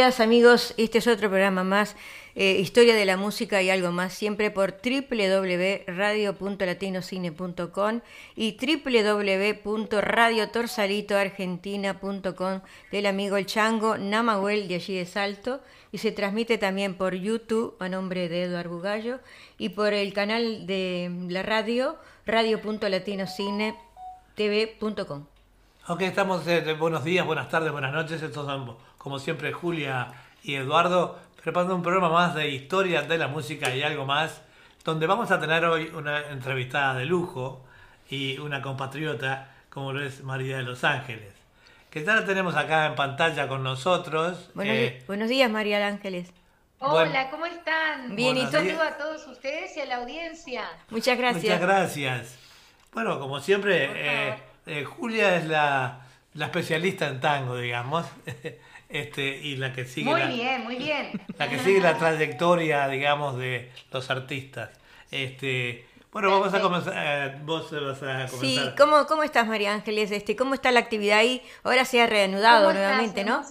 Días amigos, este es otro programa más, eh, Historia de la Música y algo más, siempre por www.radio.latinocine.com y www.radiotorsalitoargentina.com del amigo El Chango Namahuel de allí de Salto y se transmite también por YouTube a nombre de Eduardo Bugallo y por el canal de la radio radio.latinocinetv.com. Ok, estamos, eh, buenos días, buenas tardes, buenas noches, estos son como siempre Julia y Eduardo, preparando un programa más de historia de la música y algo más, donde vamos a tener hoy una entrevistada de lujo y una compatriota como lo es María de Los Ángeles. Que ya la tenemos acá en pantalla con nosotros. Buenos, eh, buenos días, María de Ángeles. Hola, ¿cómo están? Bien, y saludo a todos ustedes y a la audiencia. Muchas gracias. Muchas gracias. Bueno, como siempre, eh, eh, Julia es la, la, especialista en tango, digamos. este, y la que sigue muy la, bien, muy bien. La que sigue la trayectoria, digamos, de los artistas. Este, bueno, vamos a comenzar, eh, vos vas a comenzar. Sí, ¿cómo, cómo estás María Ángeles? Este, ¿Cómo está la actividad ahí? Ahora se ha reanudado nuevamente, ¿no?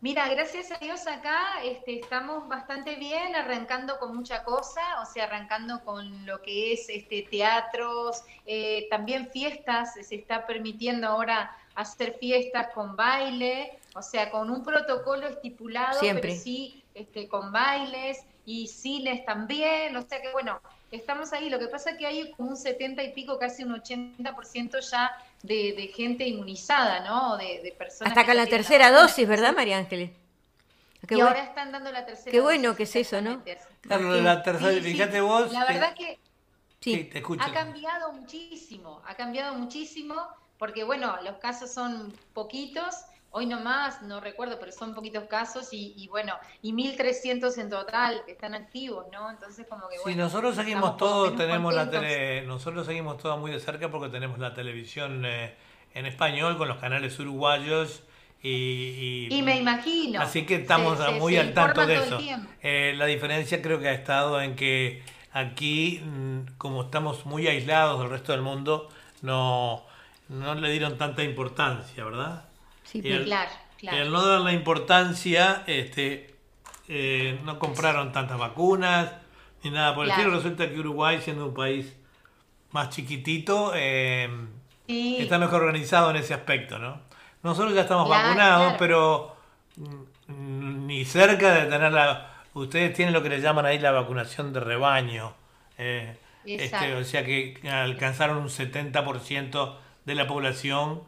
Mira, gracias a Dios acá este, estamos bastante bien, arrancando con mucha cosa, o sea, arrancando con lo que es este, teatros, eh, también fiestas, se está permitiendo ahora hacer fiestas con baile, o sea, con un protocolo estipulado, Siempre. pero sí este, con bailes y cines también, o sea que bueno, estamos ahí. Lo que pasa es que hay como un 70 y pico, casi un 80% ya de, gente inmunizada, ¿no? De, personas. Hasta acá la tercera dosis, ¿verdad, María Ángeles? y ahora están dando la tercera Qué bueno que es eso, ¿no? Claro, la tercera, fíjate vos. La verdad que sí, te escucho. ha cambiado muchísimo, ha cambiado muchísimo, porque bueno, los casos son poquitos, hoy nomás, no recuerdo, pero son poquitos casos y, bueno, y 1.300 en total que están activos, ¿no? Entonces como que... Bueno, sí, nosotros seguimos todo, tenemos la tele, nosotros seguimos todo muy de cerca porque tenemos la televisión eh, en español con los canales uruguayos. Y, y, me imagino. Así que estamos muy al tanto de eso. Eh, la diferencia creo que ha estado en que aquí, mm, como estamos muy aislados del resto del mundo, no, no le dieron tanta importancia, ¿verdad? Sí, claro, claro. al no dar la importancia, este, eh, no compraron tantas vacunas ni nada por el estilo. Resulta que Uruguay, siendo un país más chiquitito, eh, está mejor organizado en ese aspecto, ¿no? Nosotros ya estamos vacunados, pero mm, ni cerca de tener la... Ustedes tienen lo que le llaman ahí la vacunación de rebaño. Eh, este, o sea que alcanzaron un 70% de la población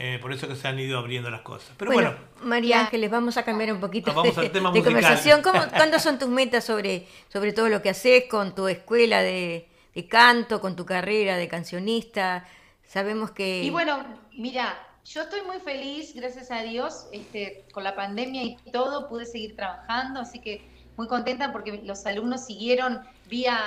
eh, por eso que se han ido abriendo las cosas. Pero bueno, María Ángeles, vamos a cambiar un poquito de, conversación. ¿Cómo, ¿Cuándo son tus metas sobre, sobre todo lo que haces con tu escuela de, canto, con tu carrera de cancionista? Sabemos que... Y bueno, mira, yo estoy muy feliz, gracias a Dios, este, con la pandemia y todo, pude seguir trabajando, así que muy contenta porque los alumnos siguieron vía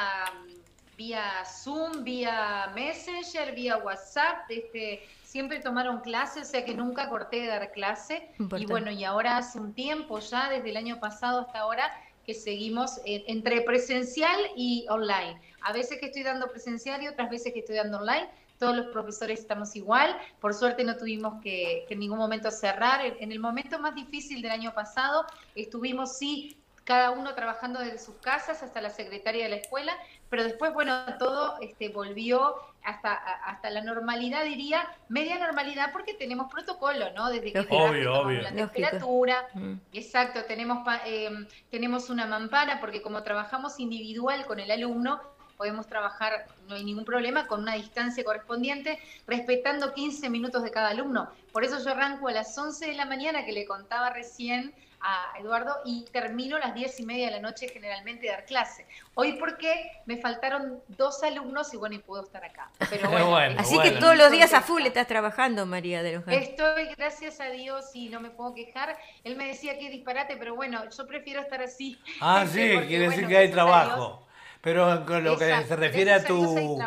vía Zoom, vía Messenger, vía WhatsApp, este, siempre tomaron clase, o sea que nunca corté de dar clase. Y bueno, y ahora hace un tiempo ya, desde el año pasado hasta ahora, que seguimos entre presencial y online. A veces que estoy dando presencial y otras veces que estoy dando online. Todos los profesores estamos igual. Por suerte no tuvimos que, que en ningún momento cerrar. En el momento más difícil del año pasado estuvimos sí cada uno trabajando desde sus casas hasta la secretaria de la escuela, pero después, bueno, todo este, volvió hasta, hasta la normalidad, diría, media normalidad, porque tenemos protocolo, ¿no? Desde que obvio, obvio. la temperatura, mm. exacto, tenemos, eh, tenemos una mampara, porque como trabajamos individual con el alumno, podemos trabajar, no hay ningún problema, con una distancia correspondiente, respetando 15 minutos de cada alumno. Por eso yo arranco a las 11 de la mañana, que le contaba recién, a Eduardo y termino a las diez y media de la noche generalmente de dar clase. Hoy porque me faltaron dos alumnos y bueno, y puedo estar acá. Pero bueno, Así que todos los días a full estás trabajando, María de los Estoy, gracias a Dios, y no me puedo quejar. Él me decía que disparate, pero bueno, yo prefiero estar así. Ah, sí, quiere decir que hay trabajo. Pero en lo que se refiere a tu...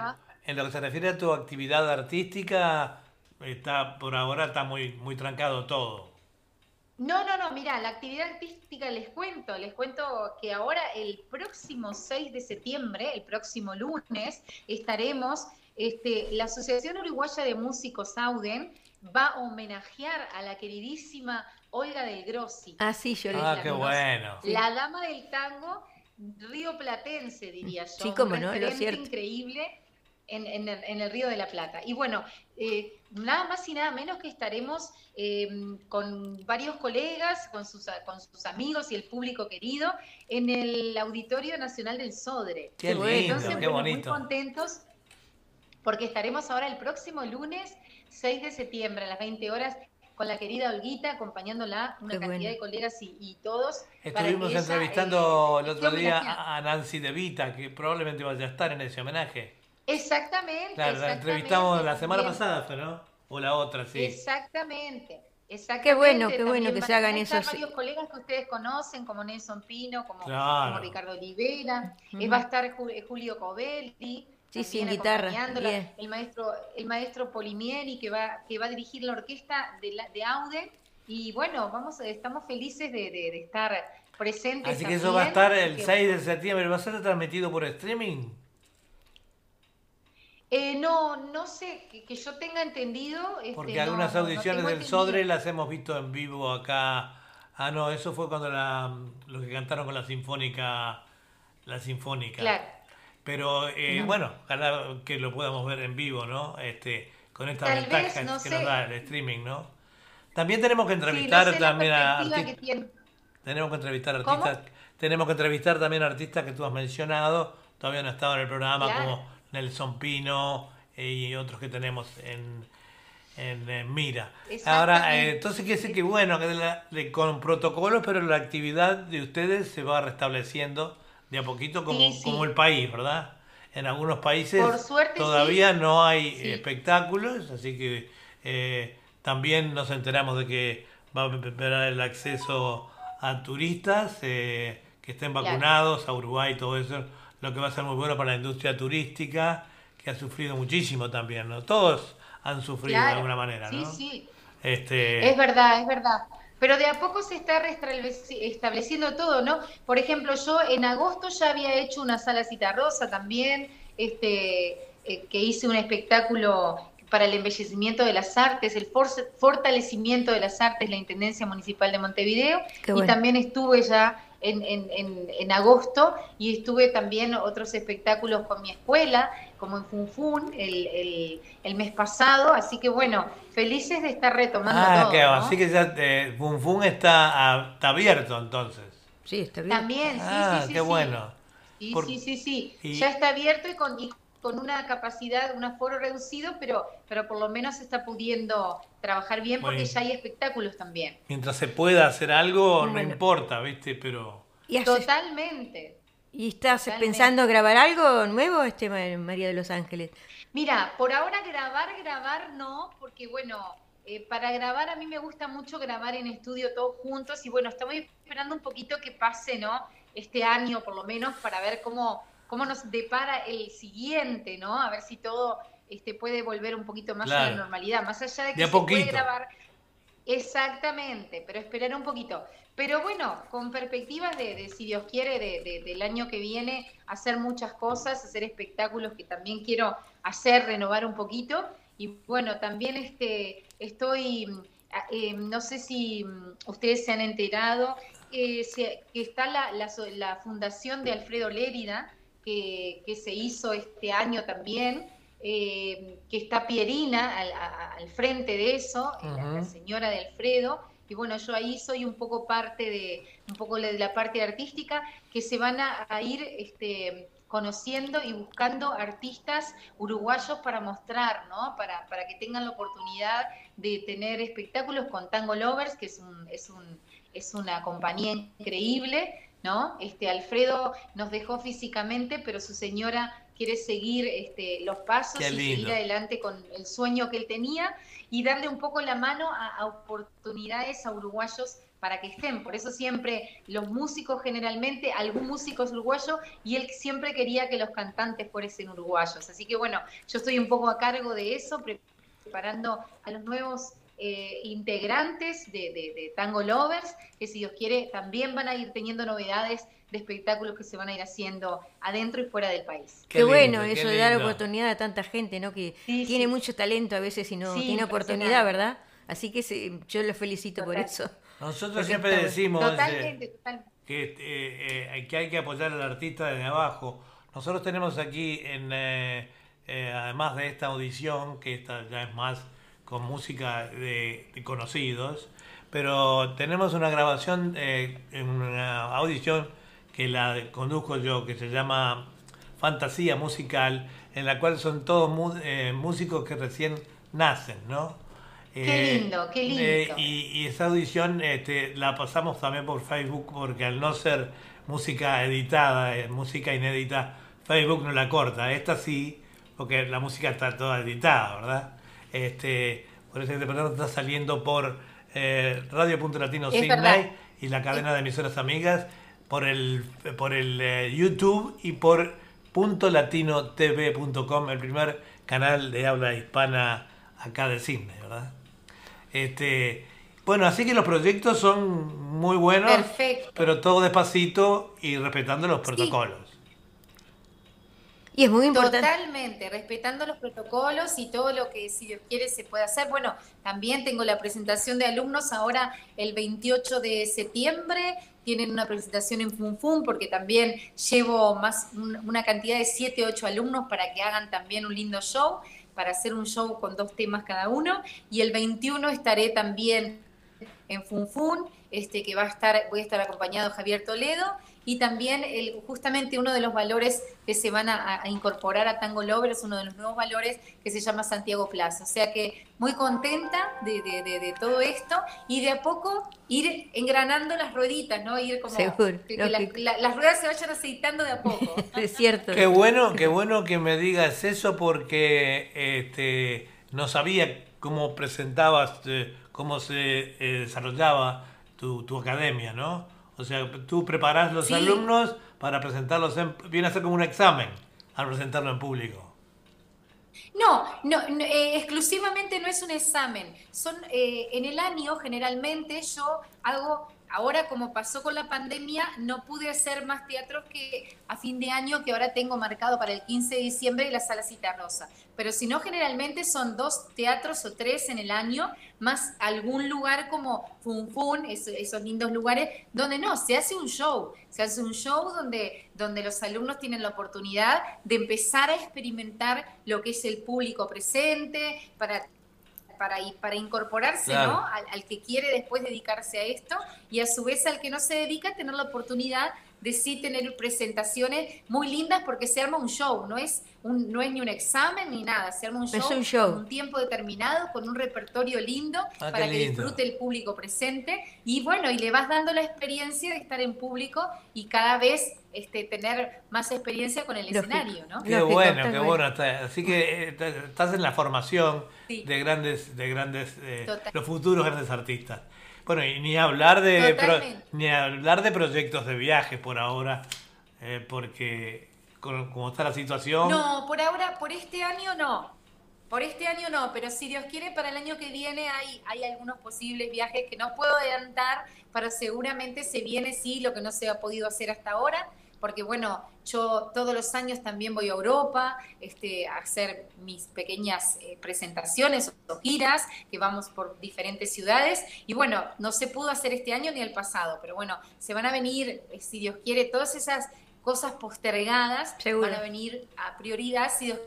En lo que se refiere a tu actividad artística, está por ahora está muy, muy trancado todo. No, no, no, mira, la actividad artística les cuento, les cuento que ahora el próximo 6 de septiembre, el próximo lunes, estaremos, este, la Asociación Uruguaya de Músicos Auden va a homenajear a la queridísima Olga del Grossi. Ah, sí, yo Ah, qué bueno. La dama del tango río platense, diría yo. Sí, como no, lo cierto. increíble en, el, Río de la Plata. Y bueno, eh, nada más y nada menos que estaremos eh, con varios colegas, con sus, con sus amigos y el público querido en el Auditorio Nacional del Sodre. Qué lindo, qué bonito. Muy contentos porque estaremos ahora el próximo lunes 6 de septiembre a las 20 horas con la querida Olguita, acompañándola, una cantidad de colegas y, todos. Estuvimos entrevistando eh, el otro día a Nancy De Vita, que probablemente vaya a estar en ese homenaje. Exactamente. Claro, la entrevistamos la semana pasada, ¿no? O la otra, sí. Exactamente. Exactamente. Qué bueno, qué bueno que se hagan esos. varios colegas que ustedes conocen, como Nelson Pino, como, Ricardo Olivera. Va a estar Julio Covelli. Sí, sí, en guitarra. El maestro, el maestro Polimieri, que va, que va a dirigir la orquesta de, la, de Aude. Y bueno, vamos, estamos felices de, de, estar presentes. Así que eso va a estar el 6 de septiembre. ¿Va a ser transmitido por streaming? Eh, no, no sé, que, yo tenga entendido. Este, Porque algunas audiciones del Sodre las hemos visto en vivo acá. Ah, no, eso fue cuando la, los que cantaron con la Sinfónica. La Sinfónica. Claro. Pero eh, bueno, ojalá que lo podamos ver en vivo, ¿no? Este, con estas ventajas que nos da el streaming, ¿no? También tenemos que entrevistar también a artistas. Tenemos que entrevistar artistas. Tenemos que entrevistar también a artistas que tú has mencionado. Todavía no estado en el programa, como Nelson Pino eh, y otros que tenemos en, en, mira. Ahora, eh, entonces quiere decir que bueno, que con protocolos, pero la actividad de ustedes se va restableciendo de a poquito como, como el país, ¿verdad? En algunos países todavía no hay espectáculos, así que eh, también nos enteramos de que va a esperar el acceso a turistas que estén vacunados, a Uruguay y todo eso, lo que va a ser muy bueno para la industria turística, que ha sufrido muchísimo también, ¿no? Todos han sufrido de alguna manera, ¿no? Sí, sí. Este... Es verdad, es verdad pero de a poco se está estableciendo todo, ¿no? Por ejemplo, yo en agosto ya había hecho una sala cita rosa también, este, eh, que hice un espectáculo para el embellecimiento de las artes, el fortalecimiento de las artes, la Intendencia Municipal de Montevideo, y también estuve ya en, en, en, agosto y estuve también otros espectáculos con mi escuela, como en Funfun el, el, el mes pasado, así que bueno, felices de estar retomando ah, todo. Ah, así que ya eh, Funfun está, está, abierto entonces. Sí, está abierto. También, sí, ah, sí, qué bueno. Sí, sí, sí, sí, ya está abierto y con, con una capacidad, un aforo reducido, pero, pero por lo menos se está pudiendo trabajar bien porque ya hay espectáculos también. Mientras se pueda hacer algo, no importa, ¿viste? Pero... Totalmente. ¿Y estás pensando grabar algo nuevo, este María de los Ángeles? Mira, por ahora grabar, grabar no, porque bueno, eh, para grabar a mí me gusta mucho grabar en estudio todos juntos y bueno, estamos esperando un poquito que pase, ¿no? Este año por lo menos para ver cómo cómo nos depara el siguiente, ¿no? A ver si todo este, puede volver un poquito más a la normalidad, más allá de que se puede grabar. Exactamente, pero esperar un poquito. Pero bueno, con perspectivas de, si Dios quiere, de, del año que viene, hacer muchas cosas, hacer espectáculos que también quiero hacer, renovar un poquito. Y bueno, también este, estoy, eh, no sé si mm, ustedes se han enterado, que está la, la, la fundación de Alfredo Lérida, que, se hizo este año también, eh, que está Pierina al, frente de eso, la, señora de Alfredo, y bueno, yo ahí soy un poco parte de, un poco de la parte artística, que se van a, ir este, conociendo y buscando artistas uruguayos para mostrar, ¿no? Para, para que tengan la oportunidad de tener espectáculos con Tango Lovers, que es, un, es, un, es una compañía increíble, ¿no? Este, Alfredo nos dejó físicamente, pero su señora quiere seguir este, los pasos y seguir adelante con el sueño que él tenía y darle un poco la mano a, oportunidades a uruguayos para que estén. Por eso siempre los músicos generalmente, algún músico es uruguayo y él siempre quería que los cantantes fuesen uruguayos. Así que bueno, yo estoy un poco a cargo de eso, preparando a los nuevos eh, integrantes de, Tango Lovers, que si Dios quiere también van a ir teniendo novedades de espectáculos que se van a ir haciendo adentro y fuera del país. Qué, bueno eso de dar oportunidad a tanta gente, ¿no? Que tiene mucho talento a veces y no tiene oportunidad, ¿verdad? Así que yo los felicito por eso. Nosotros siempre decimos eh, Que, eh, eh, que hay que apoyar al artista desde abajo. Nosotros tenemos aquí, en, además de esta audición, que esta ya es más con música de, conocidos, pero tenemos una grabación, en una audición que la conduzco yo, que se llama Fantasía Musical, en la cual son todos músicos que recién nacen, ¿no? Qué eh, lindo, qué lindo. Eh, y, esa audición este, la pasamos también por Facebook porque al no ser música editada, eh, música inédita, Facebook no la corta. Esta sí, porque la música está toda editada, ¿verdad? Este, por eso programa está saliendo por Radio Punto Latino Sydney y la cadena de emisoras amigas, por el, por el YouTube y por puntolatinotv.com, el primer canal de habla hispana acá de Sydney, ¿verdad? Este, bueno, así que los proyectos son muy buenos, pero todo despacito y respetando los protocolos. Y es muy importante. Totalmente, respetando los protocolos y todo lo que si Dios quiere se puede hacer. Bueno, también tengo la presentación de alumnos ahora el 28 de septiembre. Tienen una presentación en Funfun porque también llevo más una cantidad de 7, 8 alumnos para que hagan también un lindo show para hacer un show con dos temas cada uno. Y el 21 estaré también en Funfun, este, que va a estar, voy a estar acompañado de Javier Toledo y también el, justamente uno de los valores que se van a, incorporar a Tango Lover es uno de los nuevos valores que se llama Santiago Plaza. O sea que muy contenta de, todo esto y de a poco ir engranando las rueditas, ¿no? Ir como que, las ruedas se vayan aceitando de a poco. es cierto. Qué bueno, qué bueno que me digas eso porque este, no sabía cómo presentabas, eh, cómo se eh, desarrollaba tu, tu academia, ¿no? O sea, tú preparas los alumnos para presentarlos, en, viene a ser como un examen al presentarlo en público. No, no, eh, exclusivamente no es un examen. Son eh, en el año generalmente yo hago Ahora, como pasó con la pandemia, no pude hacer más teatros que a fin de año, que ahora tengo marcado para el 15 de diciembre y la Sala Cita Rosa. Pero si no, generalmente son dos teatros o tres en el año, más algún lugar como Fun Fun, esos, lindos lugares, donde no, se hace un show. Se hace un show donde, donde los alumnos tienen la oportunidad de empezar a experimentar lo que es el público presente, para para, para incorporarse ¿no? Al, que quiere después dedicarse a esto y a su vez al que no se dedica tener la oportunidad de sí tener presentaciones muy lindas porque se arma un show, no es, un, no es ni un examen ni nada, se arma un show, un show. con un tiempo determinado, con un repertorio lindo ah, para que disfrute el público presente y bueno, y le vas dando la experiencia de estar en público y cada vez este, tener más experiencia con el escenario, ¿no? Qué bueno, qué bueno. Así que eh, estás en la formación de grandes, de grandes, eh, los futuros grandes artistas. Bueno, y ni hablar de ni hablar de proyectos de viajes por ahora, eh, porque como está la situación. No, por ahora, por este año no. Por este año no, pero si Dios quiere, para el año que viene hay, hay algunos posibles viajes que no puedo adelantar, pero seguramente se viene sí lo que no se ha podido hacer hasta ahora porque bueno, yo todos los años también voy a Europa este, a hacer mis pequeñas eh, presentaciones o giras, que vamos por diferentes ciudades, y bueno, no se pudo hacer este año ni el pasado, pero bueno, se van a venir, eh, si Dios quiere, todas esas cosas postergadas van a venir a prioridad, si Dios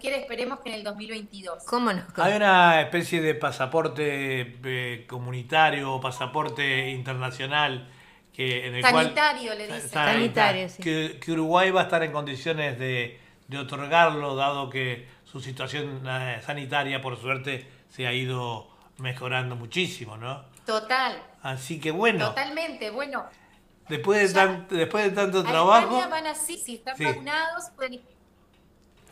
quiere, esperemos que en el 2022. ¿Cómo no? Hay una especie de pasaporte eh, comunitario o pasaporte internacional sanitario, le dice. Sanitario, que, Uruguay va a estar en condiciones de, otorgarlo, dado que su situación eh, sanitaria, por suerte, se ha ido mejorando muchísimo, ¿no? Total. Así que bueno. Totalmente, bueno. Después de, después de tanto trabajo. España van así, si están vacunados, pueden ir.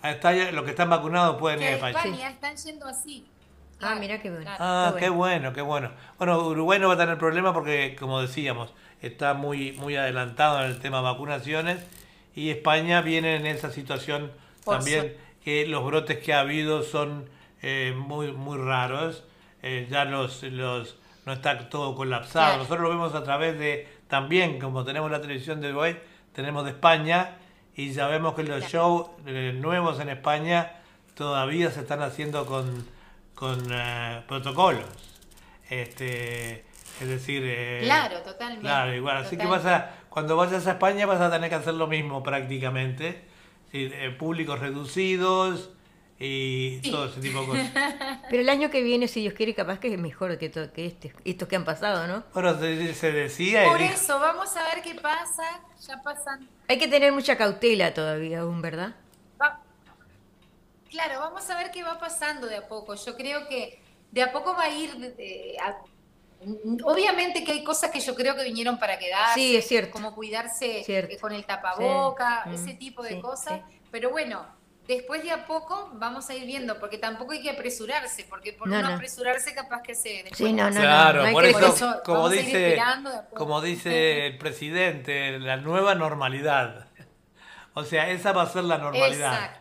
Está, los que están vacunados pueden ir a España. España están yendo así. Ah, mira qué bueno. Ah, qué bueno, qué bueno. Bueno, Uruguay no va a tener problema porque, como decíamos, está muy, muy adelantado en el tema vacunaciones y España viene en esa situación también que los brotes que ha habido son eh, muy, muy raros. eh, ya los, los no está todo colapsado. Nosotros lo vemos a través de, también como tenemos la televisión de Uruguay, tenemos de España y sabemos que los shows eh, nuevos en España todavía se están haciendo con, con eh, protocolos. Este, es decir... Eh, claro, totalmente. Claro, igual. Así que vas a, cuando vayas a España vas a tener que hacer lo mismo prácticamente. públicos reducidos, y todo ese tipo de cosas. Pero el año que viene, si Dios quiere, capaz que es mejor que, todo, que este, estos que han pasado, ¿no? Bueno, se, decía... Por eso, vamos a ver qué pasa, ya pasan... Hay que tener mucha cautela todavía aún, ¿verdad? Claro, vamos a ver qué va pasando de a poco. Yo creo que de a poco va a ir... Obviamente que hay cosas que yo creo que vinieron para quedarse, sí, es cierto. como cuidarse eh, con el tapaboca, ese mm, tipo de cosas. Pero bueno, después de a poco vamos a ir viendo, porque tampoco hay que apresurarse, porque por no, apresurarse capaz que se... Sí, no, no, claro, por, eso, como dice, como dice el presidente, la nueva normalidad. O sea, esa va a ser la normalidad.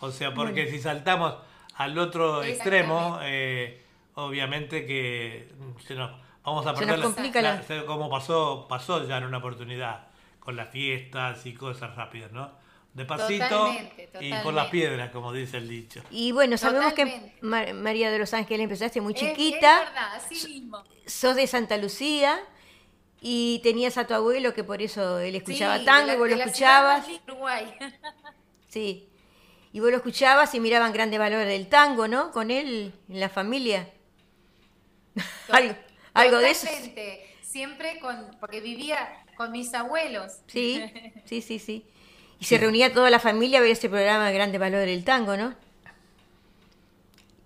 O sea, porque si saltamos al otro extremo, eh, obviamente que se nos, vamos a perder la, como pasó, pasó ya en una oportunidad con las fiestas y cosas rápidas, ¿no? De pasito y por las piedras, como dice el dicho. Y bueno, sabemos que María de los Ángeles empezaste muy chiquita. Es, verdad, así mismo. Sos de Santa Lucía y tenías a tu abuelo que por eso él escuchaba tango y vos lo escuchabas. sí. Y vos lo escuchabas y miraban grande valor del tango, ¿no? Con él en la familia. algo, algo de eso. Siempre con, porque vivía con mis abuelos. Sí, sí, sí, sí. Y se reunía toda la familia a ver ese programa de Grande Valor del Tango, ¿no?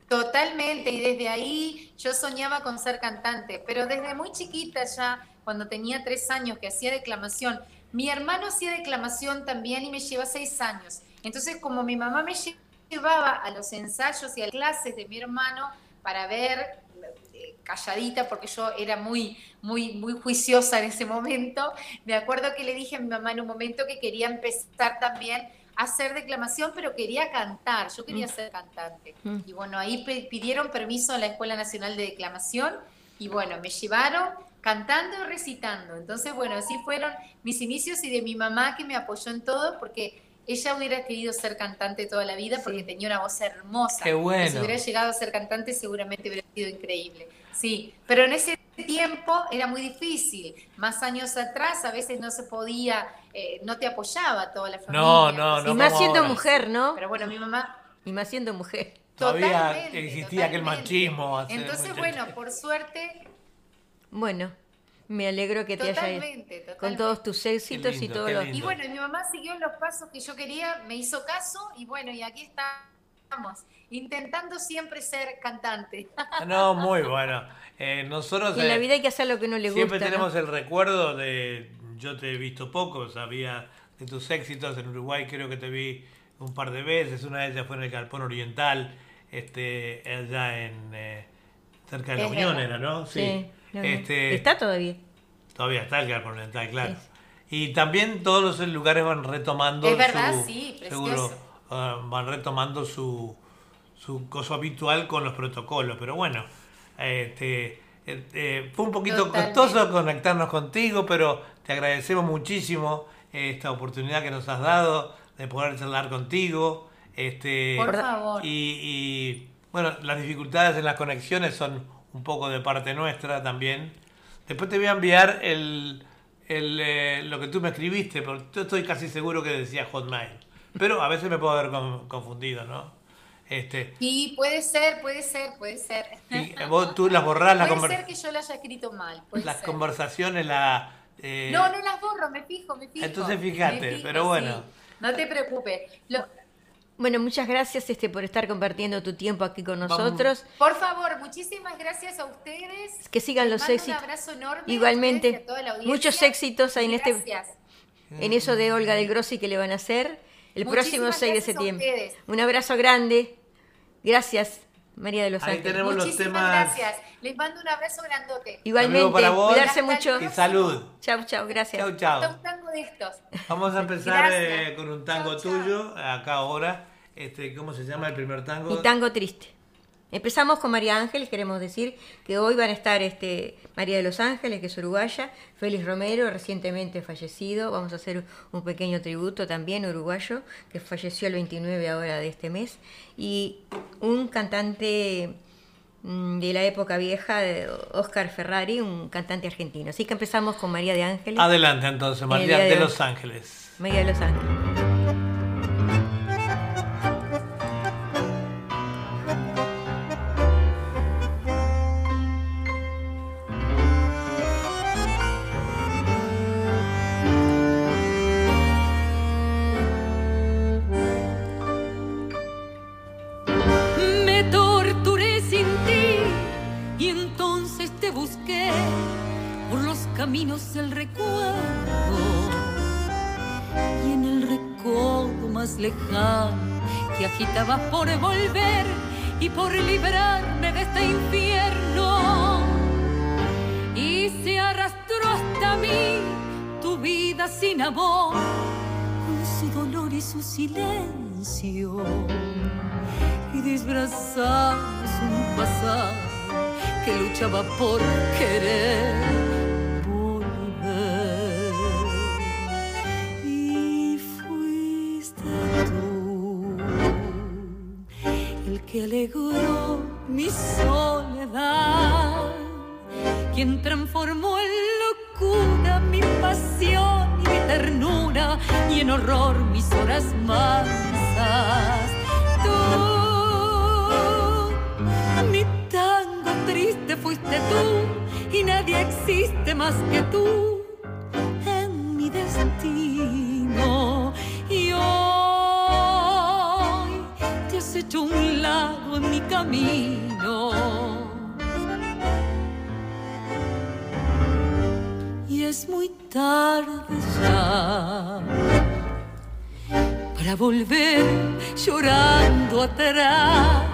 Totalmente, y desde ahí yo soñaba con ser cantante, pero desde muy chiquita ya, cuando tenía tres años que hacía declamación, mi hermano hacía declamación también y me lleva seis años. Entonces, como mi mamá me llevaba a los ensayos y a clases de mi hermano para ver calladita porque yo era muy, muy, muy juiciosa en ese momento. Me acuerdo que le dije a mi mamá en un momento que quería empezar también a hacer declamación, pero quería cantar, yo quería mm. ser cantante. Mm. Y bueno, ahí pidieron permiso a la Escuela Nacional de Declamación y bueno, me llevaron cantando y recitando. Entonces, bueno, así fueron mis inicios y de mi mamá que me apoyó en todo porque ella hubiera querido ser cantante toda la vida porque tenía una voz hermosa. Qué bueno. Si hubiera llegado a ser cantante seguramente hubiera sido increíble. Sí, pero en ese tiempo era muy difícil. Más años atrás a veces no se podía, eh, no te apoyaba toda la familia. No, no, no. Y más siendo mujer, ¿no? Pero bueno, mi mamá... Y más siendo mujer. Todavía existía aquel machismo. Entonces, bueno, por suerte... Bueno, me alegro que te haya con todos tus éxitos y todo lo... Y bueno, mi mamá siguió los pasos que yo quería, me hizo caso y bueno, y aquí estamos, intentando siempre ser cantante. No, muy bueno. Eh, nosotros... en la eh, vida hay que hacer lo que no le gusta. Siempre tenemos el recuerdo de, yo te he visto poco, sabía de tus éxitos en Uruguay, creo que te vi un par de veces, una de ellas fue en el Galpón Oriental, este, allá en... Eh, cerca de la Unión era, ¿no? sí. Este, está todavía. Todavía está el Galpón Oriental, claro. Y también todos los lugares van retomando. Es verdad, sí, Seguro, ah, van retomando su, su coso habitual con los protocolos. Pero bueno, este, eh, fue un poquito costoso conectarnos contigo, pero te agradecemos muchísimo esta oportunidad que nos has dado de poder charlar contigo. Este, Por favor. Y, y bueno, las dificultades en las conexiones son un poco de parte nuestra también. Después te voy a enviar el, el, eh, lo que tú me escribiste, porque yo estoy casi seguro que decía Hotmail. Pero a veces me puedo haber confundido, ¿no? Este, y puede ser, puede ser, puede ser. Y vos, tú las borrás la Puede ser que yo la haya escrito mal. las conversaciones la... Eh, no, no las borro, me fijo, me fijo. Entonces fíjate, pero bueno. No te preocupes. Lo, bueno, muchas gracias este, por estar compartiendo tu tiempo aquí con nosotros. Por favor, muchísimas gracias a ustedes. Que sigan los éxitos. Un abrazo enorme. Igualmente, muchos éxitos en este en eso de Olga del Grossi que le van a hacer el próximo 6 de septiembre. Un abrazo grande. Gracias, María de los Ángeles. Ahí tenemos Muchísimas los temas. gracias. Les mando un abrazo grandote. Igualmente, cuidarse mucho. Y salud. Chau, chau, gracias. Chau, chau. Un tango de estos. Vamos a empezar eh, con un tango tuyo, acá ahora. Este, ¿Cómo se llama el primer tango? Mi tango triste. Empezamos con María Ángeles, queremos decir que hoy van a estar este, María de los Ángeles, que es uruguaya, Félix Romero, recientemente fallecido, vamos a hacer un pequeño tributo también uruguayo, que falleció el 29 ahora de este mes, y un cantante mm, de la época vieja, Oscar Ferrari, un cantante argentino. Así que empezamos con María de Ángeles. Adelante entonces, María de, de los Ángeles. María de los Ángeles. Y por librarme de este infierno. Y se arrastró hasta mí tu vida sin amor con su dolor y su silencio y disfrazamos un pasado que luchaba por querer alegró mi soledad, quien transformó en locura mi pasión y mi ternura y en horror mis horas mansas. Tú, mi tango triste fuiste tú y nadie existe más que tú en mi destino. Hecho un lado en mi camino. Y es muy tarde ya para volver llorando atrás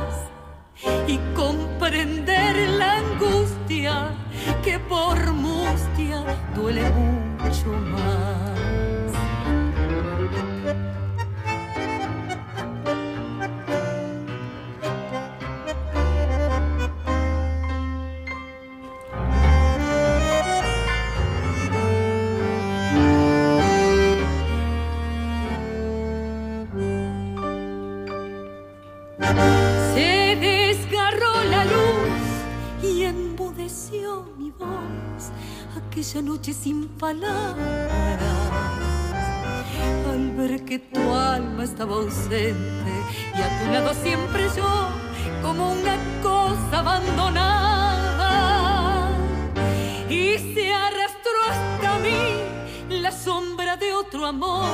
y comprender la angustia que por mustia duele mucho más. Aquella noche sin palabras, al ver que tu alma estaba ausente y a tu lado siempre yo, como una cosa abandonada, y se arrastró hasta mí la sombra de otro amor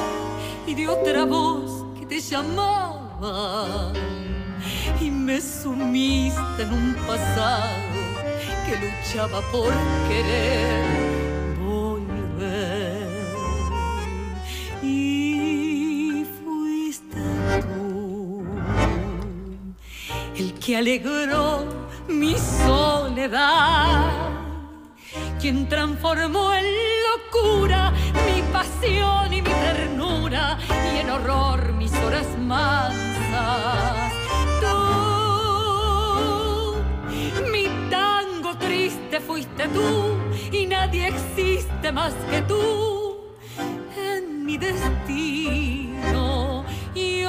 y de otra voz que te llamaba, y me sumiste en un pasado que luchaba por querer que alegró mi soledad, quien transformó en locura mi pasión y mi ternura y en horror mis horas mansas. Fuiste tú y nadie existe más que tú en mi destino. Y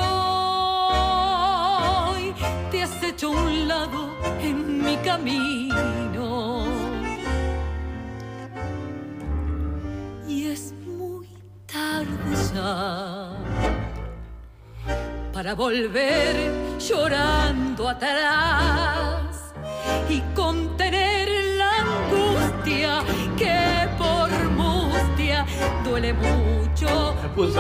has hecho un lado en mi camino. Y es muy tarde ya para volver llorando atrás y contener duele mucho. Se puso.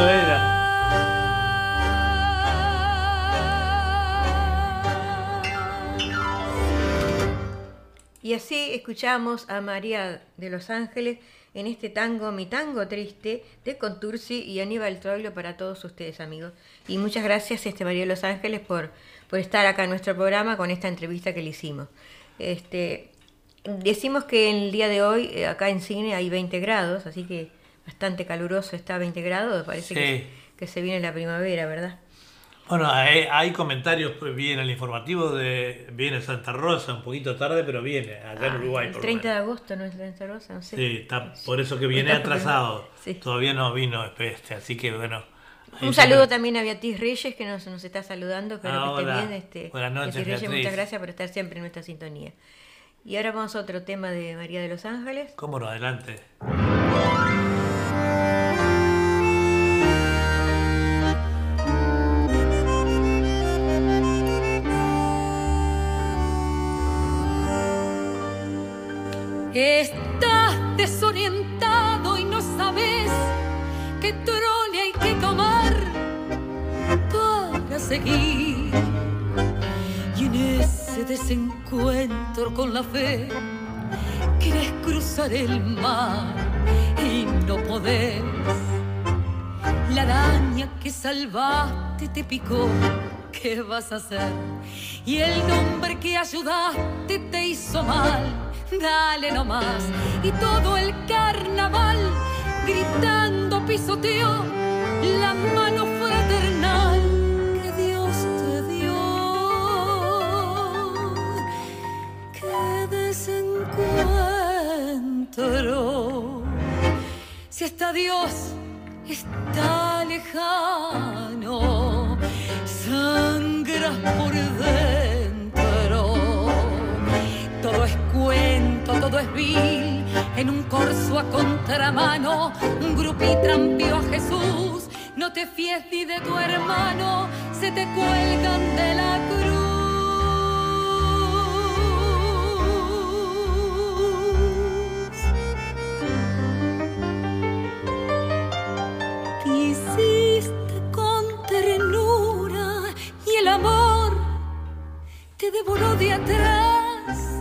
Y así escuchamos a María de los Ángeles en este tango, mi tango triste, de Contursi y Aníbal Troilo para todos ustedes amigos. Y muchas gracias este María de los Ángeles por, por estar acá en nuestro programa con esta entrevista que le hicimos. Este, decimos que el día de hoy eh, acá en cine hay 20 grados, así que bastante caluroso está 20 grados, parece que, que se viene la primavera, ¿verdad? Bueno, hay, comentarios, pues, viene el informativo de viene Santa Rosa, un poquito tarde, pero viene, acá en ah, Uruguay. El 30 de agosto no es Santa Rosa, no sé. Sí, está, por eso que viene atrasado. Todavía no vino este, así que bueno. Un saludo también a Beatriz Reyes que nos, nos está saludando, espero que esté bien. Este, Buenas noches, Beatriz muchas gracias por estar siempre en nuestra sintonía. Y ahora vamos a otro tema de María de los Ángeles. Cómo no, adelante. Estás desorientado y no sabes qué trole hay que tomar para seguir. Y en ese desencuentro con la fe, quieres cruzar el mar y no podés. La araña que salvaste te picó, ¿qué vas a hacer? Y el nombre que ayudaste te hizo mal dale nomás. Y todo el carnaval gritando pisoteó la mano fraternal que Dios te dio. Que desencuentro. Si hasta Dios está lejano, sangras por dentro. Todo es vil. En un corso a contramano, un grupi trampió a Jesús. No te fíes ni de tu hermano, se te cuelgan de la cruz. Quisiste con ternura y el amor te devoró de atrás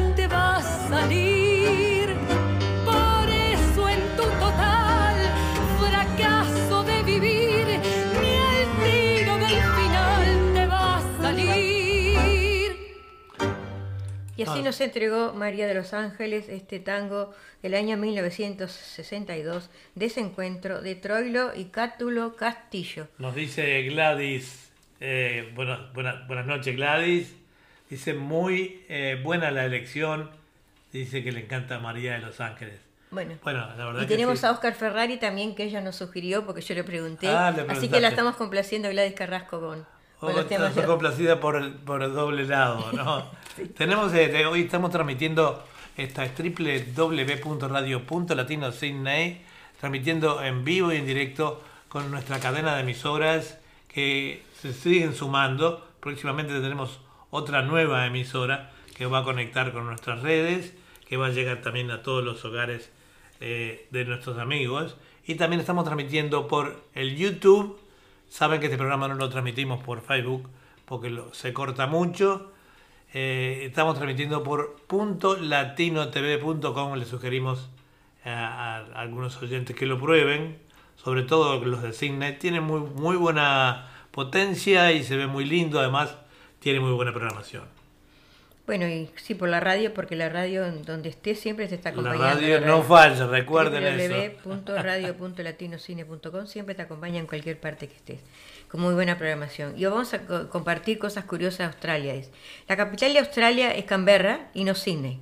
va a salir. Por eso en tu total fracaso de vivir, ni el tiro del final te va a salir. Y así nos entregó María de los Ángeles este tango del año 1962, Desencuentro de Troilo y Cátulo Castillo. Nos dice Gladys, eh, buenas, buenas noches Gladys, Dice, muy eh, buena la elección. Dice que le encanta María de los Ángeles. Bueno, bueno la verdad y tenemos a Oscar Ferrari también, que ella nos sugirió, porque yo le pregunté. Ah, así que la estamos complaciendo Gladys Carrasco con, con los temas. complacida por, por el doble lado, ¿no? Tenemos, eh, hoy estamos transmitiendo, esta es www.radio.latino Sydney, transmitiendo en vivo y en directo con nuestra cadena de emisoras que se siguen sumando. Próximamente tenemos otra nueva emisora que va a conectar con nuestras redes, que va a llegar también a todos los hogares eh, de nuestros amigos. Y también estamos transmitiendo por el YouTube. Saben que este programa no lo transmitimos por Facebook porque se corta mucho. Eh, estamos transmitiendo por .latinotv.com. Les sugerimos a, algunos oyentes que lo prueben, sobre todo los de Signet. Tienen muy, muy buena potencia y se ve muy lindo. Además, tiene muy buena programación. Bueno, y sí, por la radio, porque la radio donde esté siempre te está acompañando. La radio no falla, recuerden eso. www.radio.latinoCine.com siempre te acompaña en cualquier parte que estés, con muy buena programación. Y vamos a compartir cosas curiosas de Australia. La capital de Australia es Canberra y no Sydney.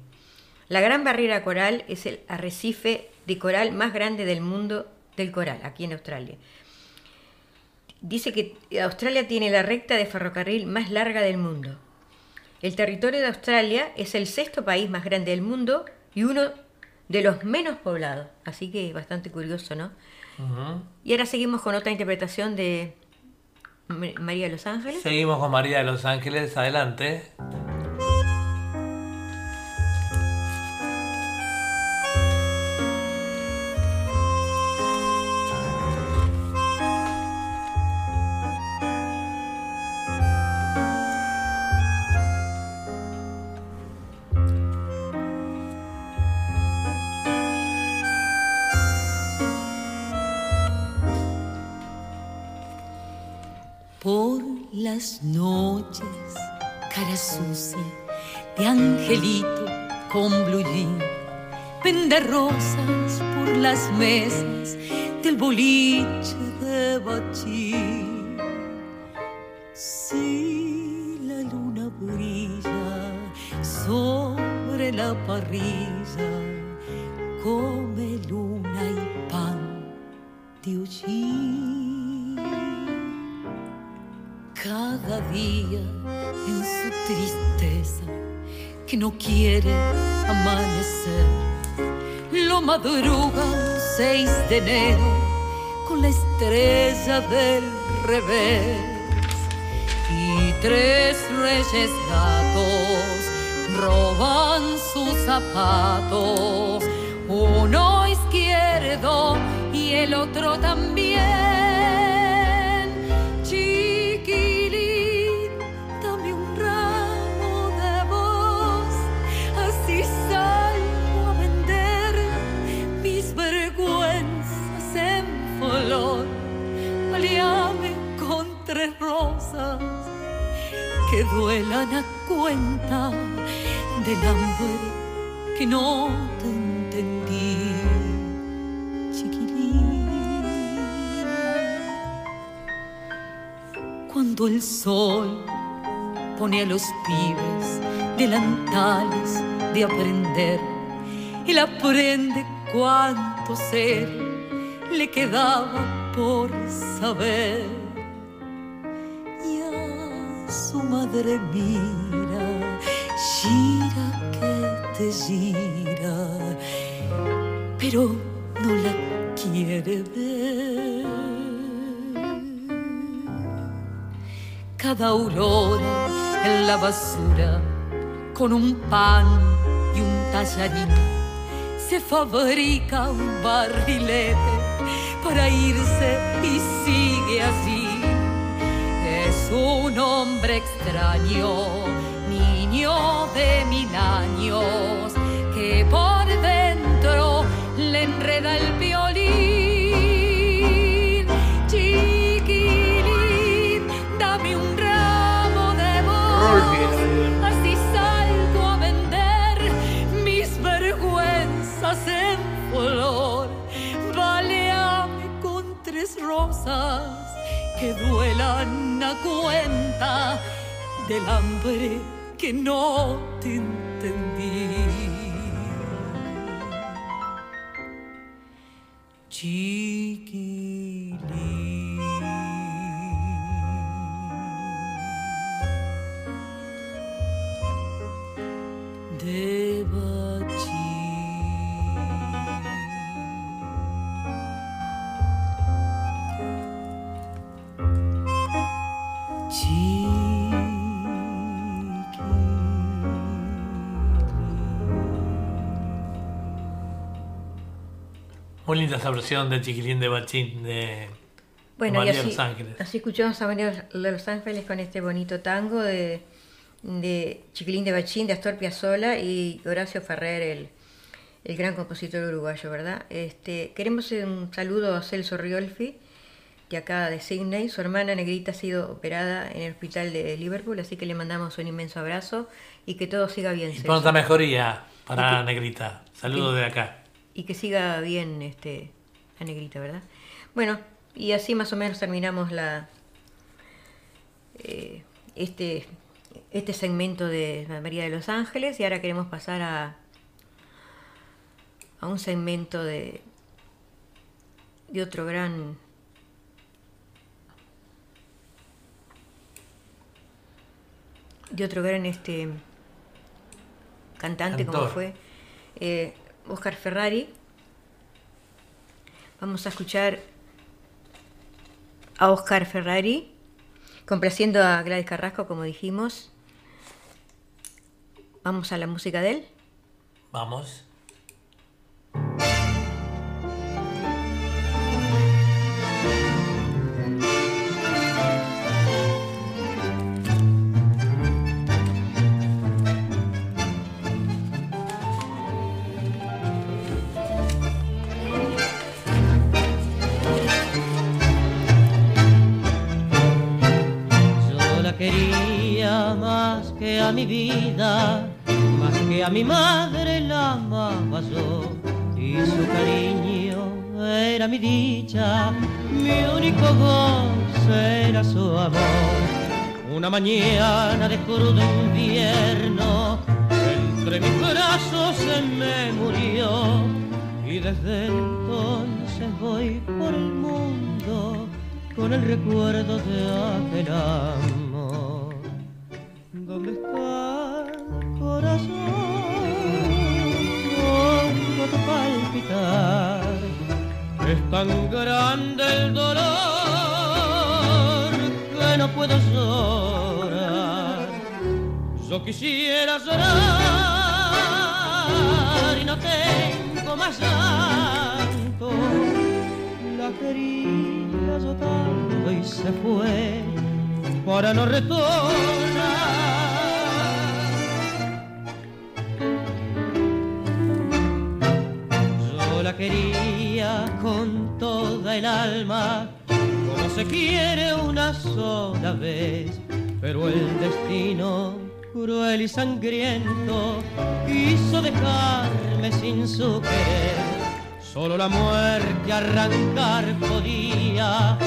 La Gran Barrera Coral es el arrecife de coral más grande del mundo del coral, aquí en Australia dice que Australia tiene la recta de ferrocarril más larga del mundo. El territorio de Australia es el sexto país más grande del mundo y uno de los menos poblados. Así que bastante curioso, ¿no? Y ahora seguimos con otra interpretación de María de los Ángeles. Seguimos con María de los Ángeles, adelante. Las noches, cara sucia de angelito con blue vende rosas por las mesas del boliche de bachín. Si la luna brilla sobre la parrilla, que no quiere amanecer. Lo madruga un 6 de enero con la estrella del revés. Y tres reyes gatos roban sus zapatos, uno izquierdo y el otro también. Rosas que duelan a cuenta del hambre que no te entendí, chiquilín. Cuando el sol pone a los pibes delantales de aprender, él aprende cuánto ser le quedaba por saber su madre mira, gira que te gira, pero no la quiere ver. Cada aurora en la basura, con un pan y un tallarín, se fabrica un barrilete para irse y sigue así un hombre extraño, niño de mil años, que por dentro le enreda el violín. Chiquilín, dame un ramo de voz, así salgo a vender mis vergüenzas en flor. Baleame con tres rosas que duelan cuenta del hambre que no te entendí. Muy linda esa versión de Chiquilín de Bachín de bueno, María de Los Ángeles. Así escuchamos a María de Los Ángeles con este bonito tango de, de Chiquilín de Bachín, de Astor Piazzolla y Horacio Ferrer, el, el gran compositor uruguayo, ¿verdad? Este, queremos un saludo a Celso Riolfi, de acá de Sydney. Su hermana Negrita ha sido operada en el hospital de Liverpool, así que le mandamos un inmenso abrazo y que todo siga bien. Y pronta mejoría para Negrita. Saludos de acá y que siga bien este, la negrita, ¿verdad? Bueno, y así más o menos terminamos la eh, este, este segmento de María de los Ángeles y ahora queremos pasar a, a un segmento de, de otro gran de otro gran este cantante como fue eh, Oscar Ferrari. Vamos a escuchar a Oscar Ferrari, complaciendo a Gladys Carrasco, como dijimos. Vamos a la música de él. Vamos. Que a mi vida, más que a mi madre la amaba yo, y su cariño era mi dicha, mi único gozo era su amor. Una mañana de crudo invierno, entre mis brazos se me murió, y desde entonces voy por el mundo con el recuerdo de aquel. ¿Dónde está el corazón? ¿Dónde tu palpitar? Es tan grande el dolor que no puedo llorar. Yo quisiera llorar y no tengo más llanto. La quería yo tanto y se fue para no retornar. quería con toda el alma, como se quiere una sola vez, pero el destino cruel y sangriento quiso dejarme sin su querer. Solo la muerte arrancar podía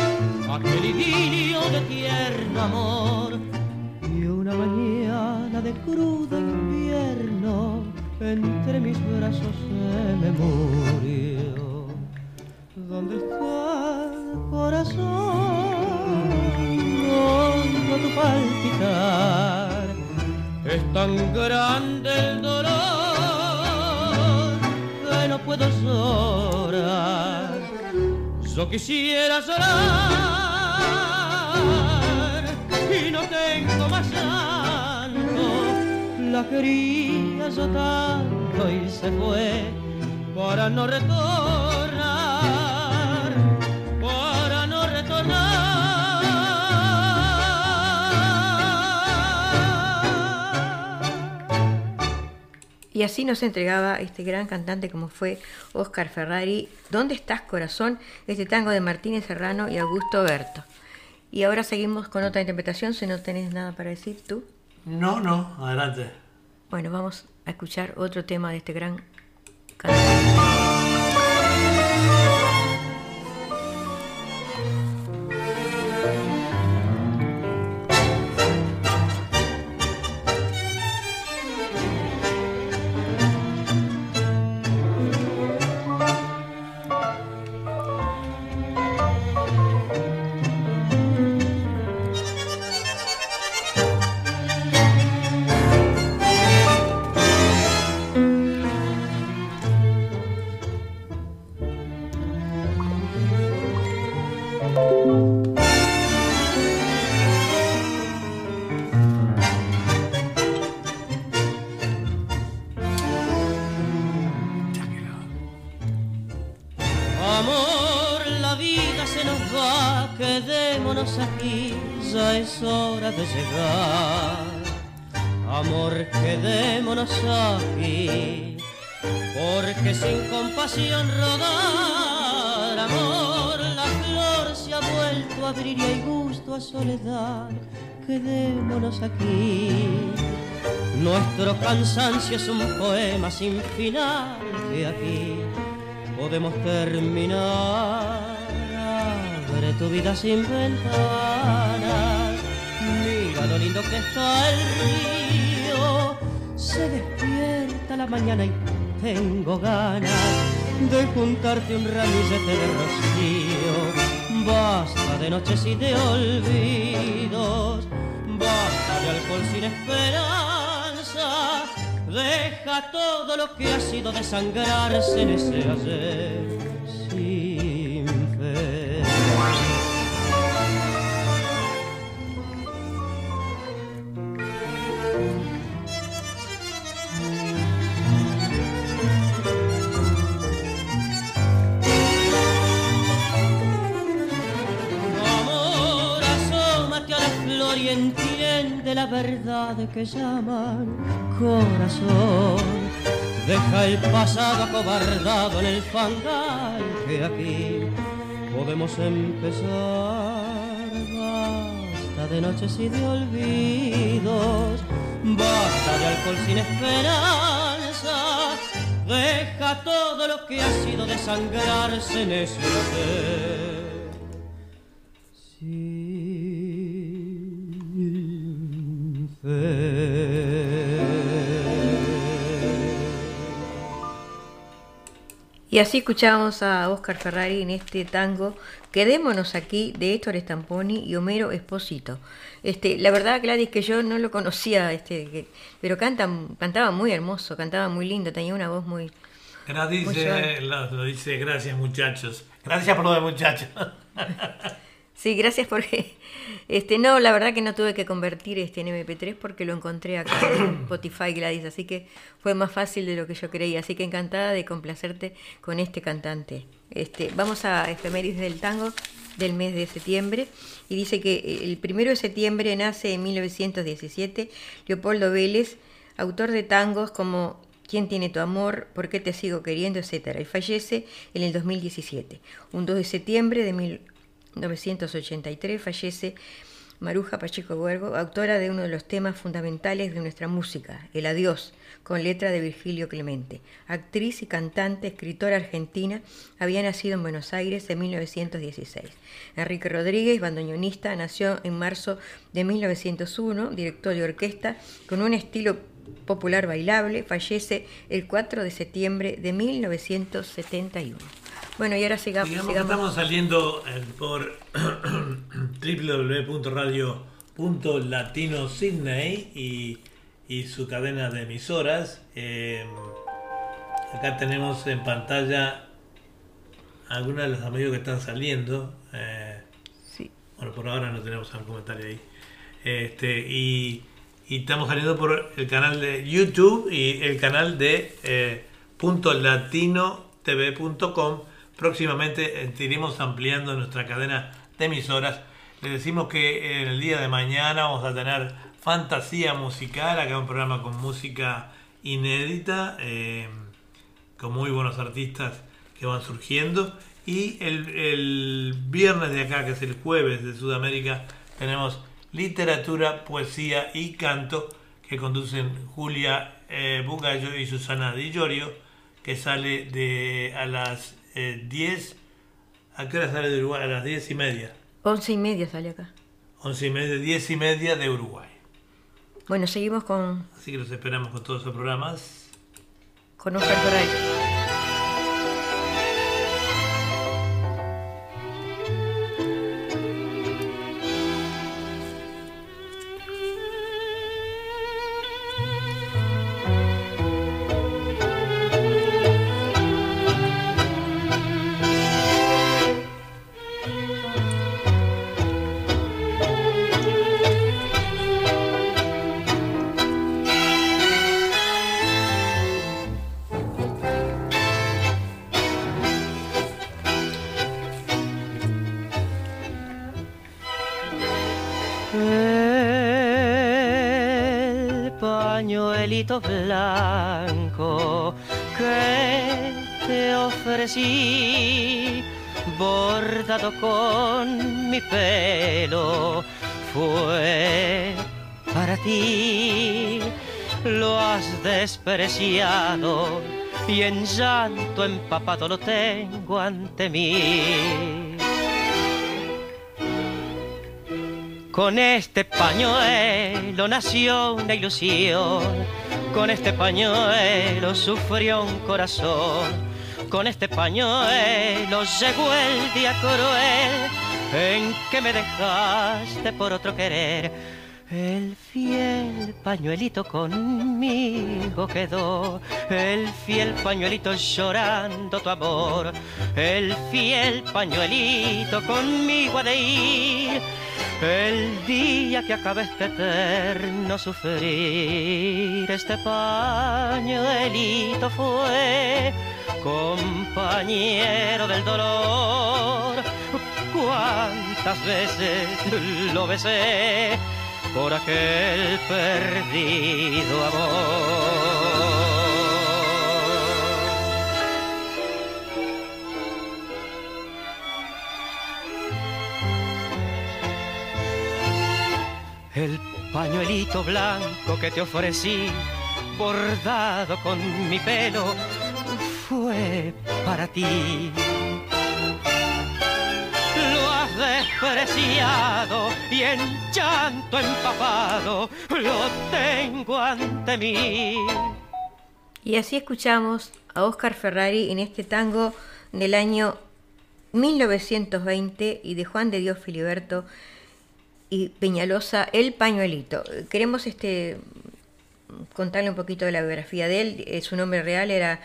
aquel idilio de tierno amor y una mañana de crudo invierno entre mis brazos se me murió. ¿Dónde está el corazón? ¿Dónde tu palpitar? Es tan grande el dolor que no puedo llorar. Yo quisiera llorar y no tengo más la quería yo tanto y se fue para no retornar, Y así nos entregaba este gran cantante como fue Oscar Ferrari, ¿Dónde estás corazón? Este tango de Martínez Serrano y Augusto Berto. Y ahora seguimos con otra interpretación, si no tenés nada para decir tú. No, no, adelante. Bueno, vamos a escuchar otro tema de este gran cantante. Cansancio es un poema sin final que aquí podemos terminar. Abre tu vida sin ventanas, mira lo lindo que está el río. Se despierta la mañana y tengo ganas de juntarte un ramillete de rocío Basta de noches y de olvidos, basta de alcohol sin esperanza. Deja todo lo que ha sido desangrarse en ese ayer sin fe. y entiende la verdad que llaman corazón. Deja el pasado acobardado en el fangal que aquí podemos empezar. Basta de noches y de olvidos, basta de alcohol sin esperanza, deja todo lo que ha sido desangrarse en ese Sin Y así escuchamos a Oscar Ferrari en este tango Quedémonos aquí de Héctor Stamponi y Homero Esposito. Este, la verdad, Gladys, que yo no lo conocía, este, pero canta, cantaba muy hermoso, cantaba muy lindo, tenía una voz muy... Gladys lo, dice, gracias muchachos. Gracias por lo de muchachos. sí, gracias porque... Este, no, la verdad que no tuve que convertir este en MP3 porque lo encontré acá en Spotify Gladys, así que fue más fácil de lo que yo creía. Así que encantada de complacerte con este cantante. Este, vamos a efemérides del tango del mes de septiembre y dice que el primero de septiembre nace en 1917 Leopoldo Vélez, autor de tangos como ¿Quién tiene tu amor? ¿Por qué te sigo queriendo? etcétera. Y fallece en el 2017. Un 2 de septiembre de 1983 fallece Maruja Pacheco Huergo, autora de uno de los temas fundamentales de nuestra música, El Adiós, con letra de Virgilio Clemente. Actriz y cantante, escritora argentina, había nacido en Buenos Aires en 1916. Enrique Rodríguez, bandoneonista, nació en marzo de 1901, director de orquesta, con un estilo popular bailable, fallece el 4 de septiembre de 1971. Bueno, y ahora sigamos. sigamos. estamos saliendo eh, por www.radio.latino.sydney y y su cadena de emisoras. Eh, acá tenemos en pantalla algunos de los amigos que están saliendo. Eh, bueno, por ahora no tenemos algún comentario ahí. Este, y, estamos saliendo por el canal de YouTube y el canal de eh. Próximamente iremos ampliando nuestra cadena de emisoras. Les decimos que en el día de mañana vamos a tener fantasía musical, acá un programa con música inédita, eh, con muy buenos artistas que van surgiendo. Y el, viernes de acá, que es el jueves de Sudamérica, tenemos literatura, poesía y canto que conducen Julia eh, Bugallo y Susana Di Llorio, que sale de a las 10. Eh, ¿A qué hora sale de Uruguay? A las 10 y media. 11 y media sale acá. 11 y media, 10 y media de Uruguay. Bueno, seguimos con... Así que los esperamos con todos los programas. Con Oscar blanco que te ofrecí, bordado con mi pelo, fue para ti. Lo has despreciado y en llanto empapado lo tengo ante mí. Con este pañuelo nació una ilusión, con este pañuelo sufrió un corazón, con este pañuelo llegó el día cruel en que me dejaste por otro querer. El fiel pañuelito conmigo quedó, el fiel pañuelito llorando tu amor, el fiel pañuelito conmigo ha de ir. El día que acabe este eterno sufrir, este pañuelito fue compañero del dolor. Cuántas veces lo besé por aquel perdido amor. El pañuelito blanco que te ofrecí, bordado con mi pelo, fue para ti. Despreciado y en llanto empapado lo tengo ante mí. Y así escuchamos a Oscar Ferrari en este tango del año 1920 y de Juan de Dios Filiberto y Peñalosa, El Pañuelito. Queremos este, contarle un poquito de la biografía de él. Eh, su nombre real era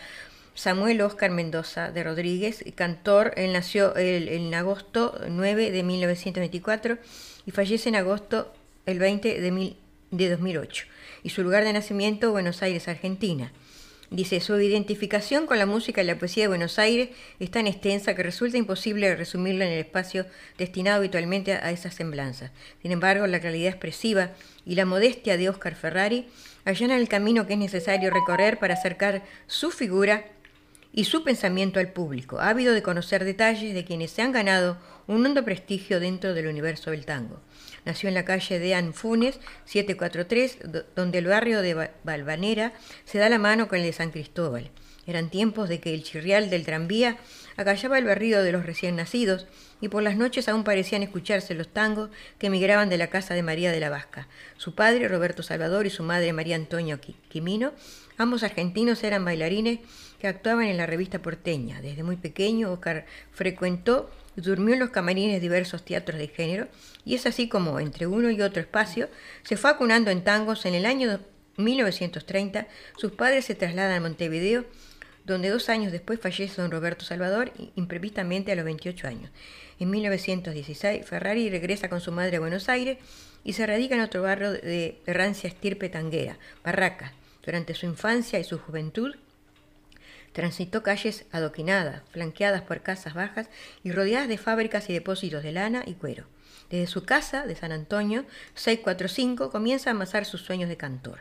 Samuel Oscar Mendoza de Rodríguez, cantor. Él nació en agosto 9 de 1924 y fallece en agosto el 20 de, de 2008. Y su lugar de nacimiento, Buenos Aires, Argentina. Dice, su identificación con la música y la poesía de Buenos Aires es tan extensa que resulta imposible resumirla en el espacio destinado habitualmente a esas semblanzas. Sin embargo, la realidad expresiva y la modestia de Oscar Ferrari allanan el camino que es necesario recorrer para acercar su figura y su pensamiento al público, ávido de conocer detalles de quienes se han ganado un hondo prestigio dentro del universo del tango. Nació en la calle de Anfunes 743, donde el barrio de Balvanera se da la mano con el de San Cristóbal. Eran tiempos de que el chirrial del tranvía acallaba el barrido de los recién nacidos y por las noches aún parecían escucharse los tangos que emigraban de la casa de María de la Vasca. Su padre, Roberto Salvador, y su madre, María Antonio Quimino, ambos argentinos eran bailarines que actuaban en la revista porteña. Desde muy pequeño, Oscar frecuentó durmió en los camarines de diversos teatros de género, y es así como, entre uno y otro espacio, se fue acunando en tangos. En el año 1930, sus padres se trasladan a Montevideo, donde dos años después fallece don Roberto Salvador, imprevistamente a los 28 años. En 1916, Ferrari regresa con su madre a Buenos Aires y se radica en otro barrio de rancia estirpe tanguera, Barracas. Durante su infancia y su juventud, Transitó calles adoquinadas, flanqueadas por casas bajas y rodeadas de fábricas y depósitos de lana y cuero. Desde su casa de San Antonio, 645, comienza a amasar sus sueños de cantor.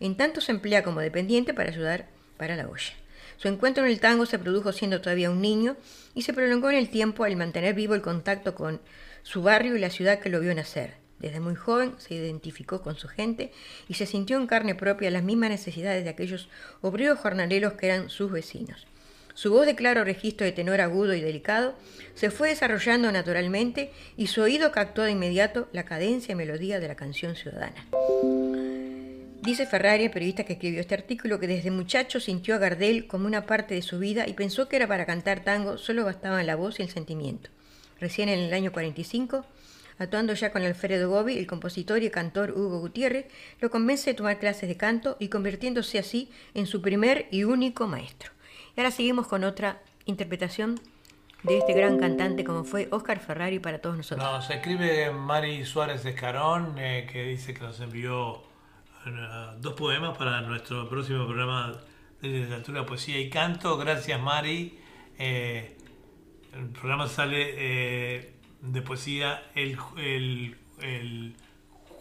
En tanto se emplea como dependiente para ayudar para la olla. Su encuentro en el tango se produjo siendo todavía un niño y se prolongó en el tiempo al mantener vivo el contacto con su barrio y la ciudad que lo vio nacer. Desde muy joven se identificó con su gente y se sintió en carne propia las mismas necesidades de aquellos obreros jornaleros que eran sus vecinos. Su voz de claro registro de tenor agudo y delicado se fue desarrollando naturalmente y su oído captó de inmediato la cadencia y melodía de la canción ciudadana. Dice Ferrari, periodista que escribió este artículo, que desde muchacho sintió a Gardel como una parte de su vida y pensó que era para cantar tango solo bastaban la voz y el sentimiento. Recién en el año 45 Actuando ya con Alfredo Gobi, el compositor y cantor Hugo Gutiérrez lo convence de tomar clases de canto y convirtiéndose así en su primer y único maestro. Y ahora seguimos con otra interpretación de este gran cantante como fue Oscar Ferrari para todos nosotros. Nos escribe Mari Suárez Escarón, eh, que dice que nos envió eh, dos poemas para nuestro próximo programa de literatura, poesía y canto. Gracias Mari. Eh, el programa sale de poesía el, el,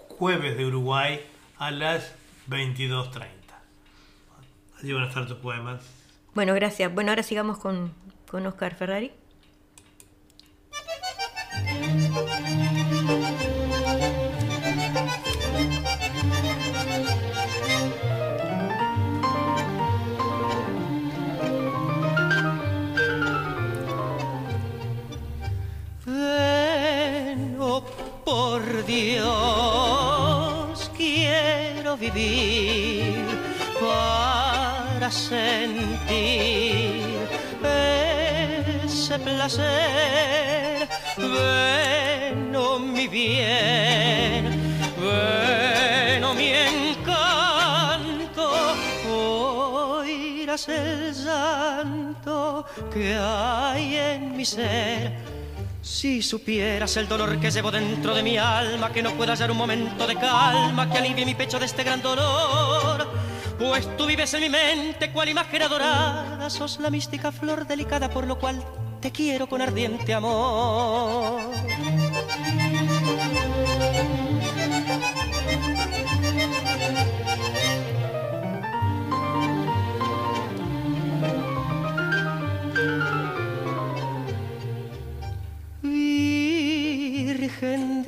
jueves de Uruguay a las 22.30. Allí van a estar tus poemas. Bueno, gracias. Bueno, ahora sigamos con, con Oscar Ferrari. Vivir para sentir ese placer. Ven, oh mi bien, ven, oh mi encanto, oirás el santo que hay en mi ser si supieras el dolor que llevo dentro de mi alma, que no pueda hallar un momento de calma que alivie mi pecho de este gran dolor. Pues tú vives en mi mente, cual imagen adorada, sos la mística flor delicada por lo cual te quiero con ardiente amor.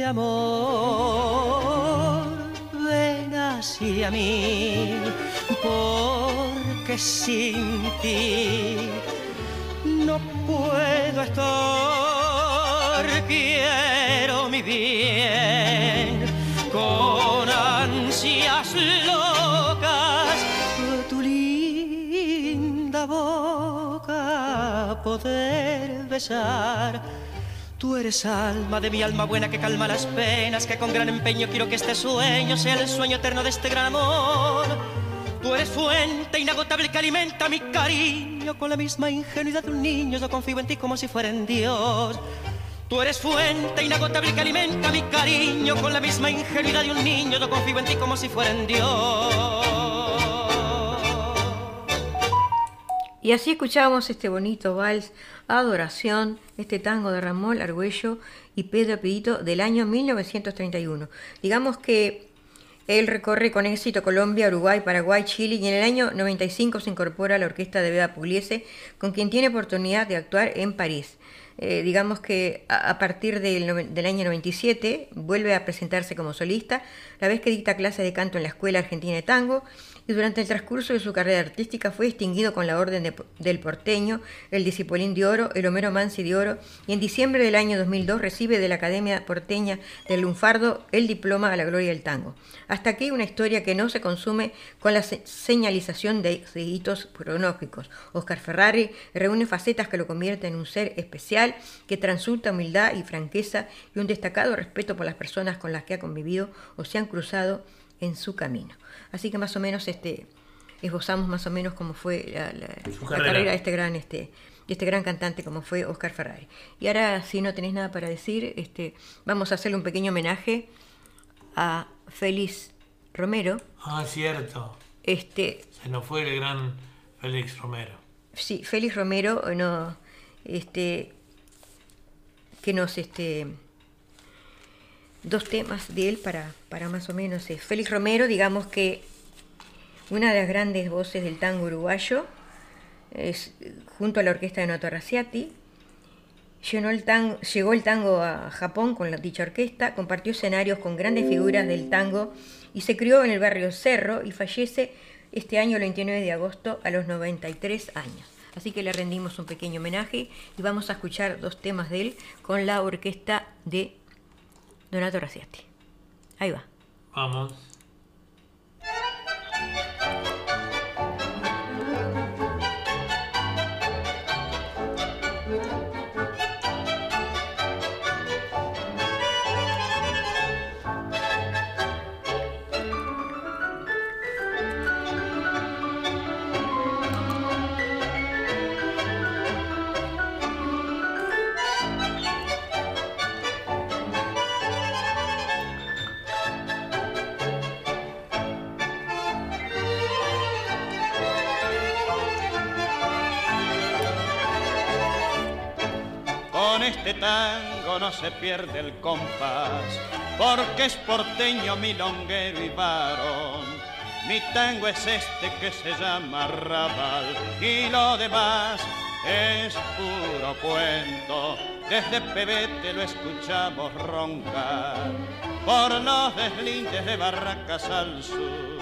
Amor, y a mí, porque sin ti no puedo estar, quiero mi bien con ansias locas, tu linda boca poder besar Tú eres alma de mi alma buena que calma las penas, que con gran empeño quiero que este sueño sea el sueño eterno de este gran amor. Tú eres fuente inagotable que alimenta mi cariño con la misma ingenuidad de un niño. Yo confío en ti como si fuera en Dios. Tú eres fuente inagotable que alimenta mi cariño con la misma ingenuidad de un niño. Yo confío en ti como si fuera en Dios. Y así escuchábamos este bonito vals Adoración, este tango de Ramón Argüello y Pedro Pedito del año 1931. Digamos que él recorre con éxito Colombia, Uruguay, Paraguay, Chile y en el año 95 se incorpora a la orquesta de Beda Pugliese, con quien tiene oportunidad de actuar en París. Eh, digamos que a, partir del, año 97 vuelve a presentarse como solista, la vez que dicta clases de canto en la Escuela Argentina de Tango y durante el transcurso de su carrera artística fue distinguido con la Orden del Porteño, el Discipolín de Oro, el Homero Mansi de Oro y en diciembre del año 2002 recibe de la Academia Porteña del Lunfardo el diploma a la gloria del tango. Hasta aquí una historia que no se consume con la señalización de, hitos pronósticos. Oscar Ferrari reúne facetas que lo convierten en un ser especial que transulta humildad y franqueza y un destacado respeto por las personas con las que ha convivido o se han cruzado en su camino. Así que más o menos este, esbozamos más o menos cómo fue la, carrera de este gran, este, este gran cantante como fue Oscar Ferrari. Y ahora, si no tenés nada para decir, este, vamos a hacerle un pequeño homenaje a Félix Romero. Ah, cierto. Este, Se nos fue el gran Félix Romero. Sí, Félix Romero, no, este, que nos, este, dos temas de él para, para más o menos. Es Félix Romero, digamos que una de las grandes voces del tango uruguayo, es, junto a la orquesta de Noto Raciati. El tango, llegó el tango a Japón con dicha orquesta, compartió escenarios con grandes figuras del tango y se crió en el barrio Cerro y fallece este año, el 29 de agosto, a los 93 años. Así que le rendimos un pequeño homenaje y vamos a escuchar dos temas de él con la orquesta de Donato Raciati. Ahí va. Vamos. Tango no se pierde el compás, porque es porteño, milonguero y varón. Mi tango es este que se llama rabal y lo demás es puro cuento. Desde pebete lo escuchamos roncar por los deslindes de Barracas al sur.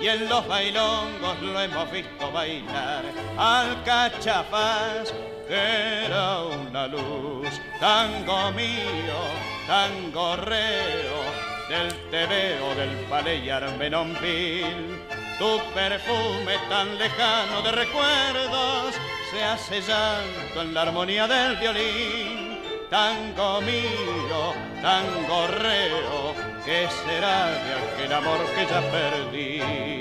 Y en los bailongos lo hemos visto bailar al cachafaz era una luz, tango mío, tango reo, del tebeo del palé Armenonville. Tu perfume tan lejano de recuerdos se hace llanto en la armonía del violín. Tango mío, tango reo, ¿qué será de aquel amor que ya perdí?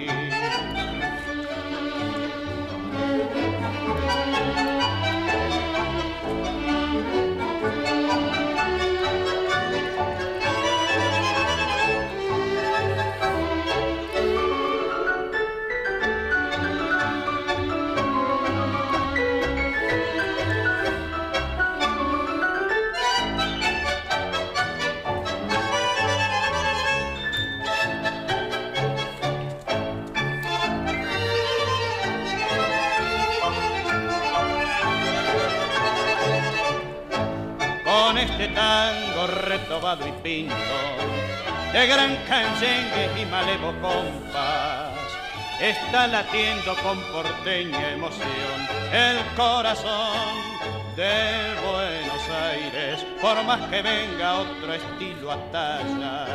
Y pinto, de gran canyengue y malevo compás. Está latiendo con porteña emoción el corazón de Buenos Aires, por más que venga otro estilo a talla,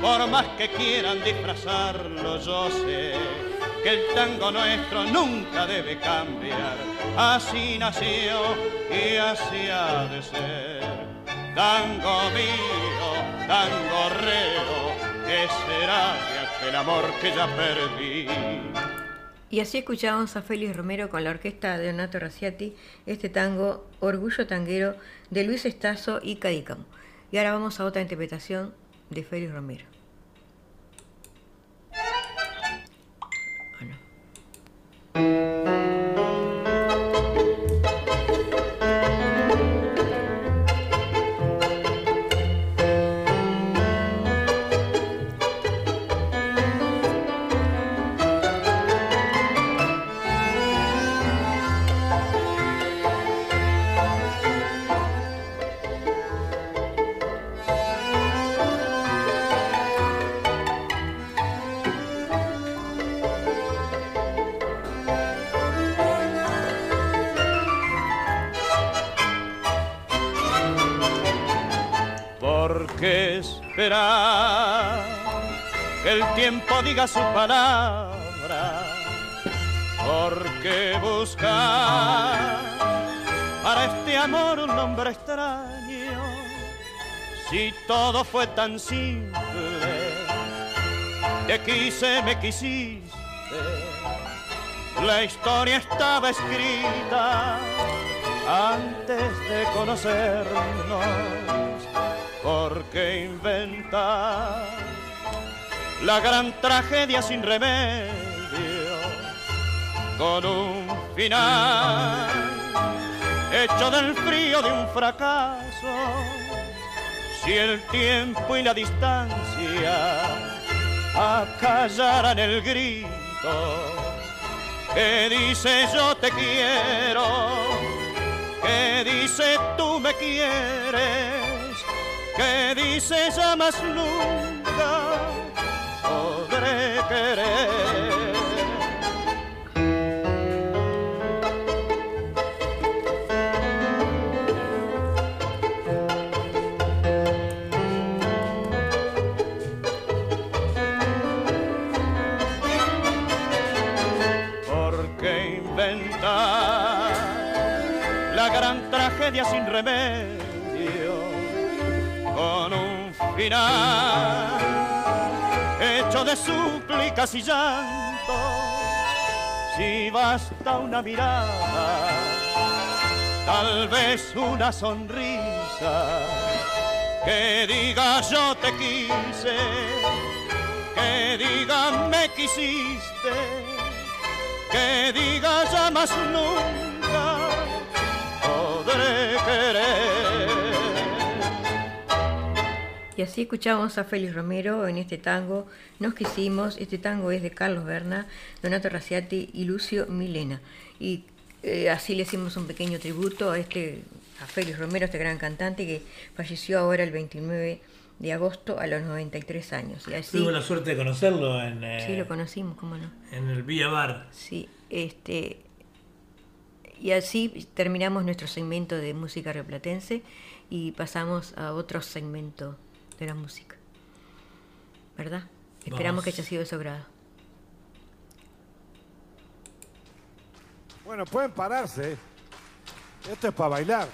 por más que quieran disfrazarlo, yo sé que el tango nuestro nunca debe cambiar, así nació y así ha de ser. Tango mío, tango reo, ¿qué será de aquel amor que ya perdí? Y así escuchábamos a Félix Romero con la orquesta de Donato Raciati, este tango Orgullo Tanguero de Luis Estazo y Cadícamo. Y ahora vamos a otra interpretación de Félix Romero. Que el tiempo diga su palabra, porque buscar para este amor un nombre extraño, si todo fue tan simple, que quise, me quisiste, la historia estaba escrita antes de conocernos ¿Por qué inventar la gran tragedia sin remedio con un final hecho del frío de un fracaso? Si el tiempo y la distancia acallaran el grito que dice yo te quiero, que dice tú me quieres que dice ya más nunca podré querer. Porque inventar la gran tragedia sin remedio hecho de súplicas y llanto, si basta una mirada, tal vez una sonrisa, que diga yo te quise, que diga me quisiste, que diga ya más nunca podré querer. Y así escuchamos a Félix Romero en este tango Nos Quisimos. Este tango es de Carlos Berna, Donato Raciati y Lucio Milena. Y eh, así le hicimos un pequeño tributo a, este, a Félix Romero, este gran cantante que falleció ahora el 29 de agosto a los 93 años. Y así, Tuve la suerte de conocerlo en... Eh, sí, lo conocimos, cómo no. En el Villa Bar. Sí, este... Y así terminamos nuestro segmento de música replatense y pasamos a otro segmento de la música. ¿Verdad? Esperamos que haya sido de su grado. Bueno, pueden pararse. Esto es para bailar.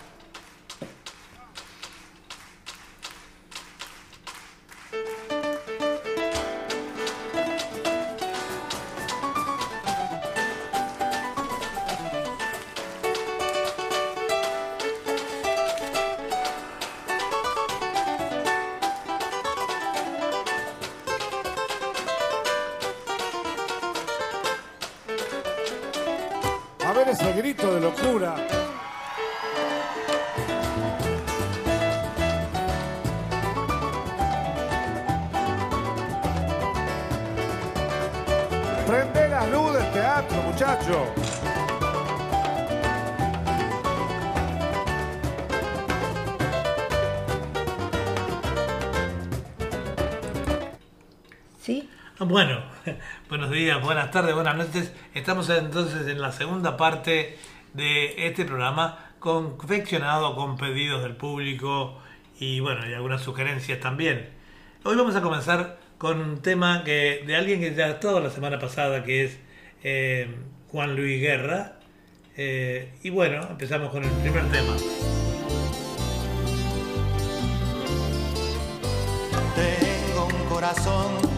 ver ese grito de locura. Prende la luz del teatro, muchacho. Sí. Ah, bueno, buenos días, buenas tardes, buenas noches. Estamos entonces en la segunda parte de este programa confeccionado con pedidos del público y bueno, y algunas sugerencias también. Hoy vamos a comenzar con un tema que de alguien que ya estado la semana pasada, que es eh, Juan Luis Guerra. Eh, y bueno, empezamos con el primer tema. Tengo un corazón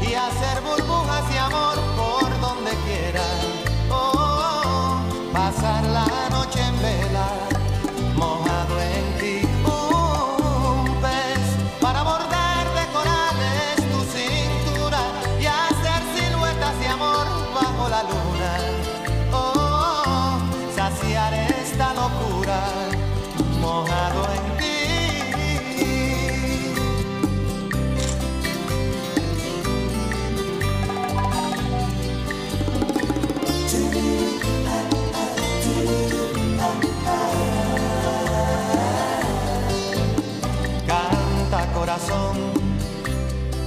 y hacer burbujas de amor por donde quiera. Oh, pasar la noche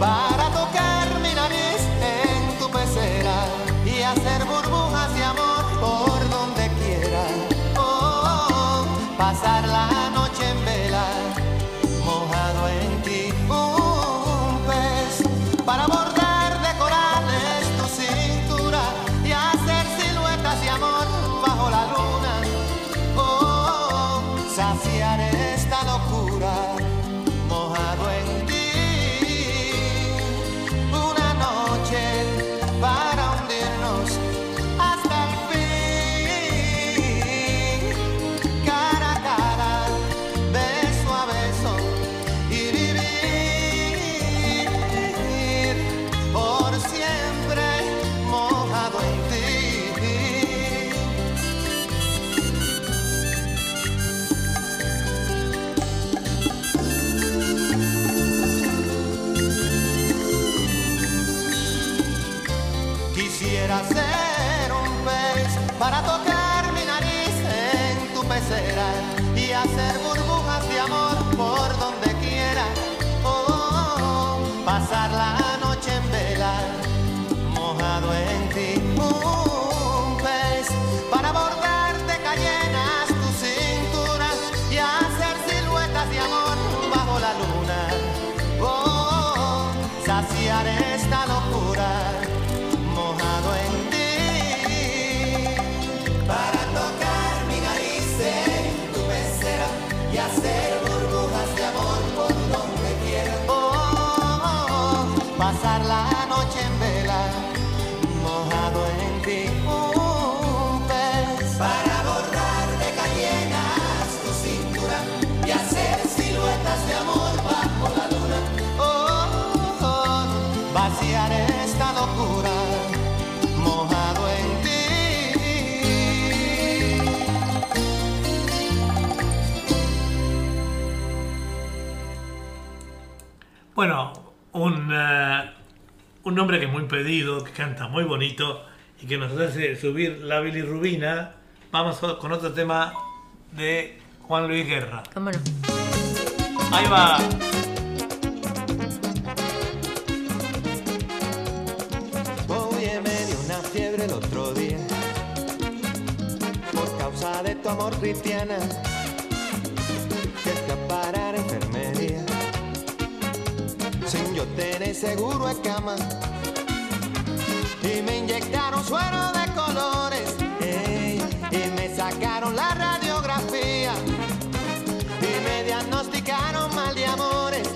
para tocar mi nariz en tu pecera y hacer burbujas de amor por pedido, que canta muy bonito y que nos hace subir la bilirrubina. Vamos con otro tema de Juan Luis Guerra. ¿Cómo no? Ahí va. Oye, me dio una fiebre el otro día por causa de tu amor cristiana que a parar a enfermería. sin yo tener seguro de cama. Y me inyectaron suero de colores y me sacaron la radiografía y me diagnosticaron mal de amores.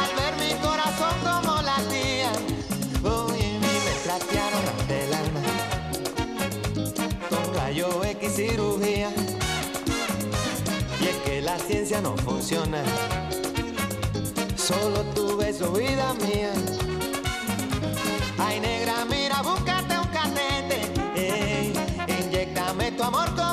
Al ver mi corazón como latía, oh, y me platearon del alma con rayo X cirugía. Y es que la ciencia no funciona solo tu beso, vida mía. Mira, búscate un canete. Ey, inyectame tu amor como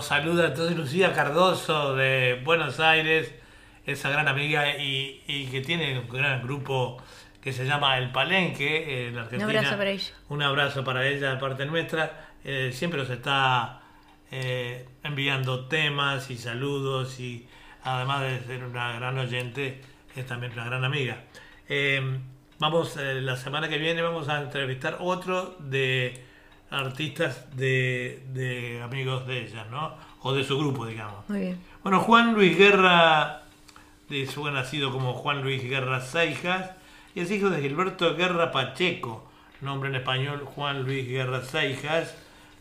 Nos saluda entonces Lucía Cardoso de Buenos Aires, esa gran amiga y, y que tiene un gran grupo que se llama El Palenque en Argentina. abrazo para ella. Un abrazo para ella de parte nuestra. Eh, siempre nos está eh, enviando temas y saludos y además de ser una gran oyente, es también una gran amiga. Eh, vamos, eh, la semana que viene vamos a entrevistar otro de artistas de, de amigos de ella, ¿no? O de su grupo, digamos. Muy bien. Bueno, Juan Luis Guerra, de su nacido como Juan Luis Guerra Seijas, y es hijo de Gilberto Guerra Pacheco, nombre en español Juan Luis Guerra Seijas,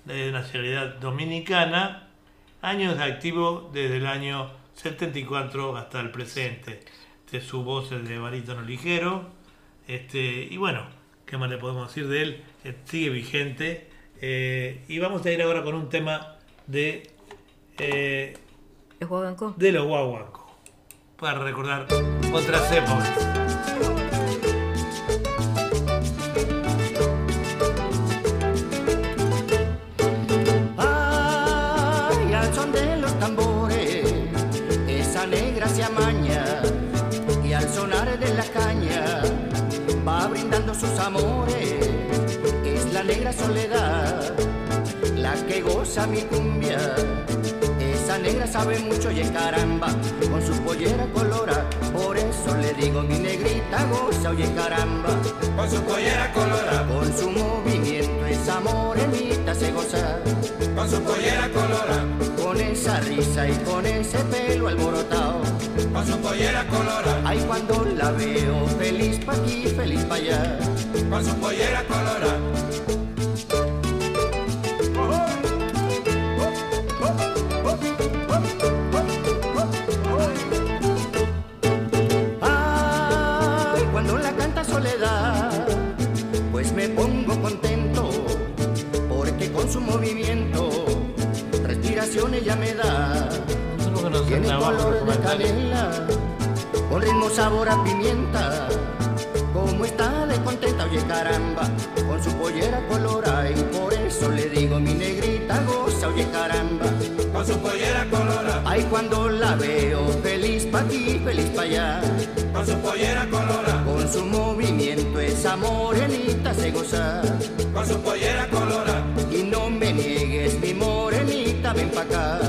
de nacionalidad dominicana, años de activo desde el año 74 hasta el presente. De su voz es de barítono ligero, este, y bueno, ¿qué más le podemos decir de él? Eh, sigue vigente, eh, y vamos a ir ahora con un tema de... eh, los guaguancos para recordar otras épocas. Ay, al son de los tambores se amaña y al sonar de la caña va brindando sus amores. Soledad la que goza mi cumbia. Esa negra sabe mucho y caramba con su pollera colora. Por eso le digo mi negrita goza, oye caramba. Con su pollera colora, Con su movimiento esa morenita se goza. con su pollera colora, Con esa risa y con ese pelo alborotado. con su pollera colora, Ay, cuando la veo, feliz pa' aquí, feliz pa' allá. con su pollera colora. Movimiento, respiración ella me da. Tiene color de canela, con ritmo sabor a pimienta. Como está de contenta, oye caramba, con su pollera colora y por eso le digo mi negrita goza, oye caramba. Con su pollera colora, Ay, cuando la veo, feliz pa' aquí, feliz pa' allá. con su pollera colora, Con su movimiento esa morenita se goza. con su pollera colora, Y no me niegues mi morenita, ven pa' acá.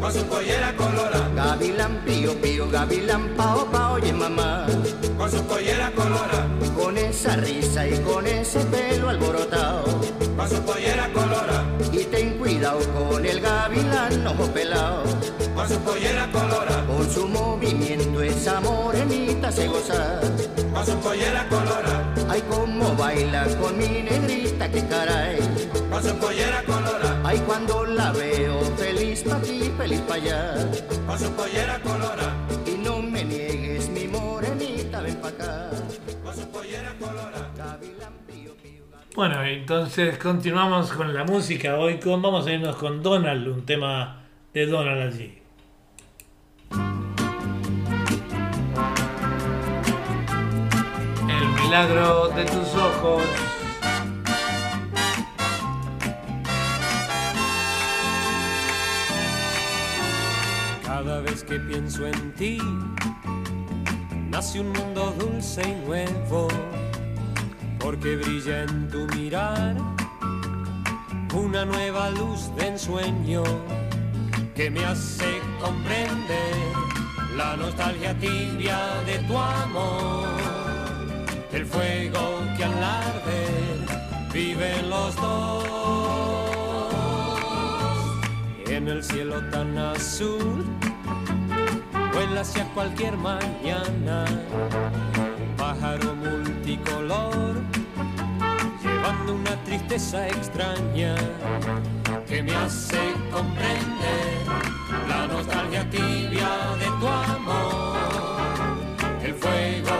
con su pollera colora, Gavilán pío pío, gavilán pao pao, oye mamá. con su pollera colora, Con esa risa y con ese pelo alborotado. con su pollera colora, Y ten cuidado con el gavilán ojo pelado. con su pollera colora, Con su movimiento esa morenita se goza. con su pollera colora, Ay, cómo baila con mi negrita, que caray. con su pollera colora, Ay, cuando la veo, feliz pa' aquí, feliz pa' allá. con su pollera colora, Bueno, entonces continuamos con la música. Hoy con, vamos a irnos con Donald, un tema de Donald allí. El milagro de tus ojos. Cada vez que pienso en ti, nace un mundo dulce y nuevo, porque brilla en tu mirar una nueva luz de ensueño que me hace comprender la nostalgia tibia de tu amor, el fuego que al arder viven los dos en el cielo tan azul. Vuela hacia cualquier mañana, un pájaro multicolor, llevando una tristeza extraña que me hace comprender la nostalgia tibia de tu amor, el fuego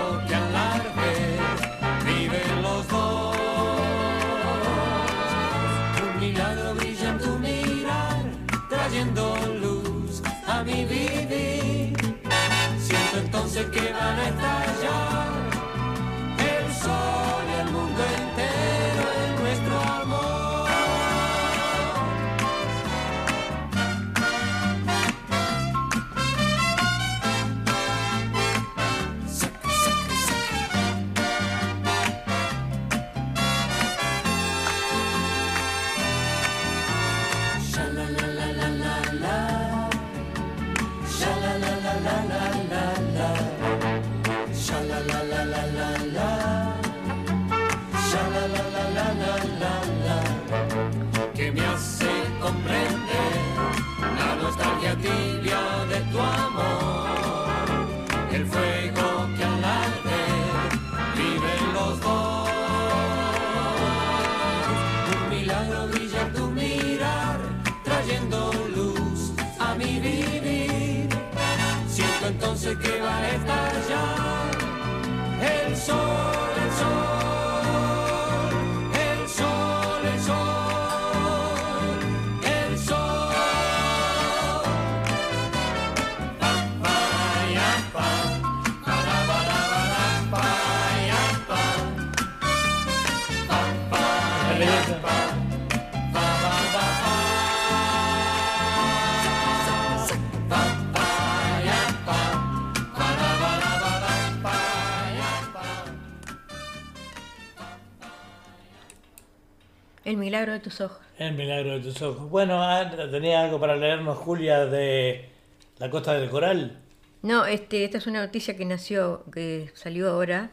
El milagro de tus ojos. El milagro de tus ojos. Bueno, ah, ¿tenía algo para leernos, Julia, de la Costa del Coral? No, este, esta es una noticia que nació, que salió ahora,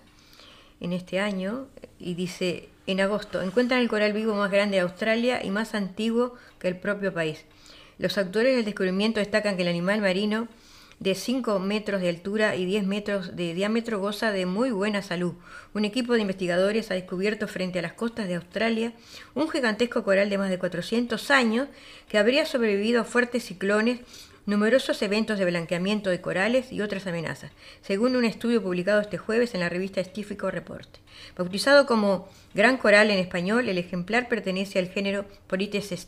en este año, y dice, en agosto, encuentran el coral vivo más grande de Australia y más antiguo que el propio país. Los autores del descubrimiento destacan que el animal marino de 5 metros de altura y 10 metros de diámetro goza de muy buena salud. Un equipo de investigadores ha descubierto frente a las costas de Australia un gigantesco coral de más de 400 años que habría sobrevivido a fuertes ciclones, numerosos eventos de blanqueamiento de corales y otras amenazas, según un estudio publicado este jueves en la revista Estífico Reporte. Bautizado como Gran Coral en español, el ejemplar pertenece al género Polites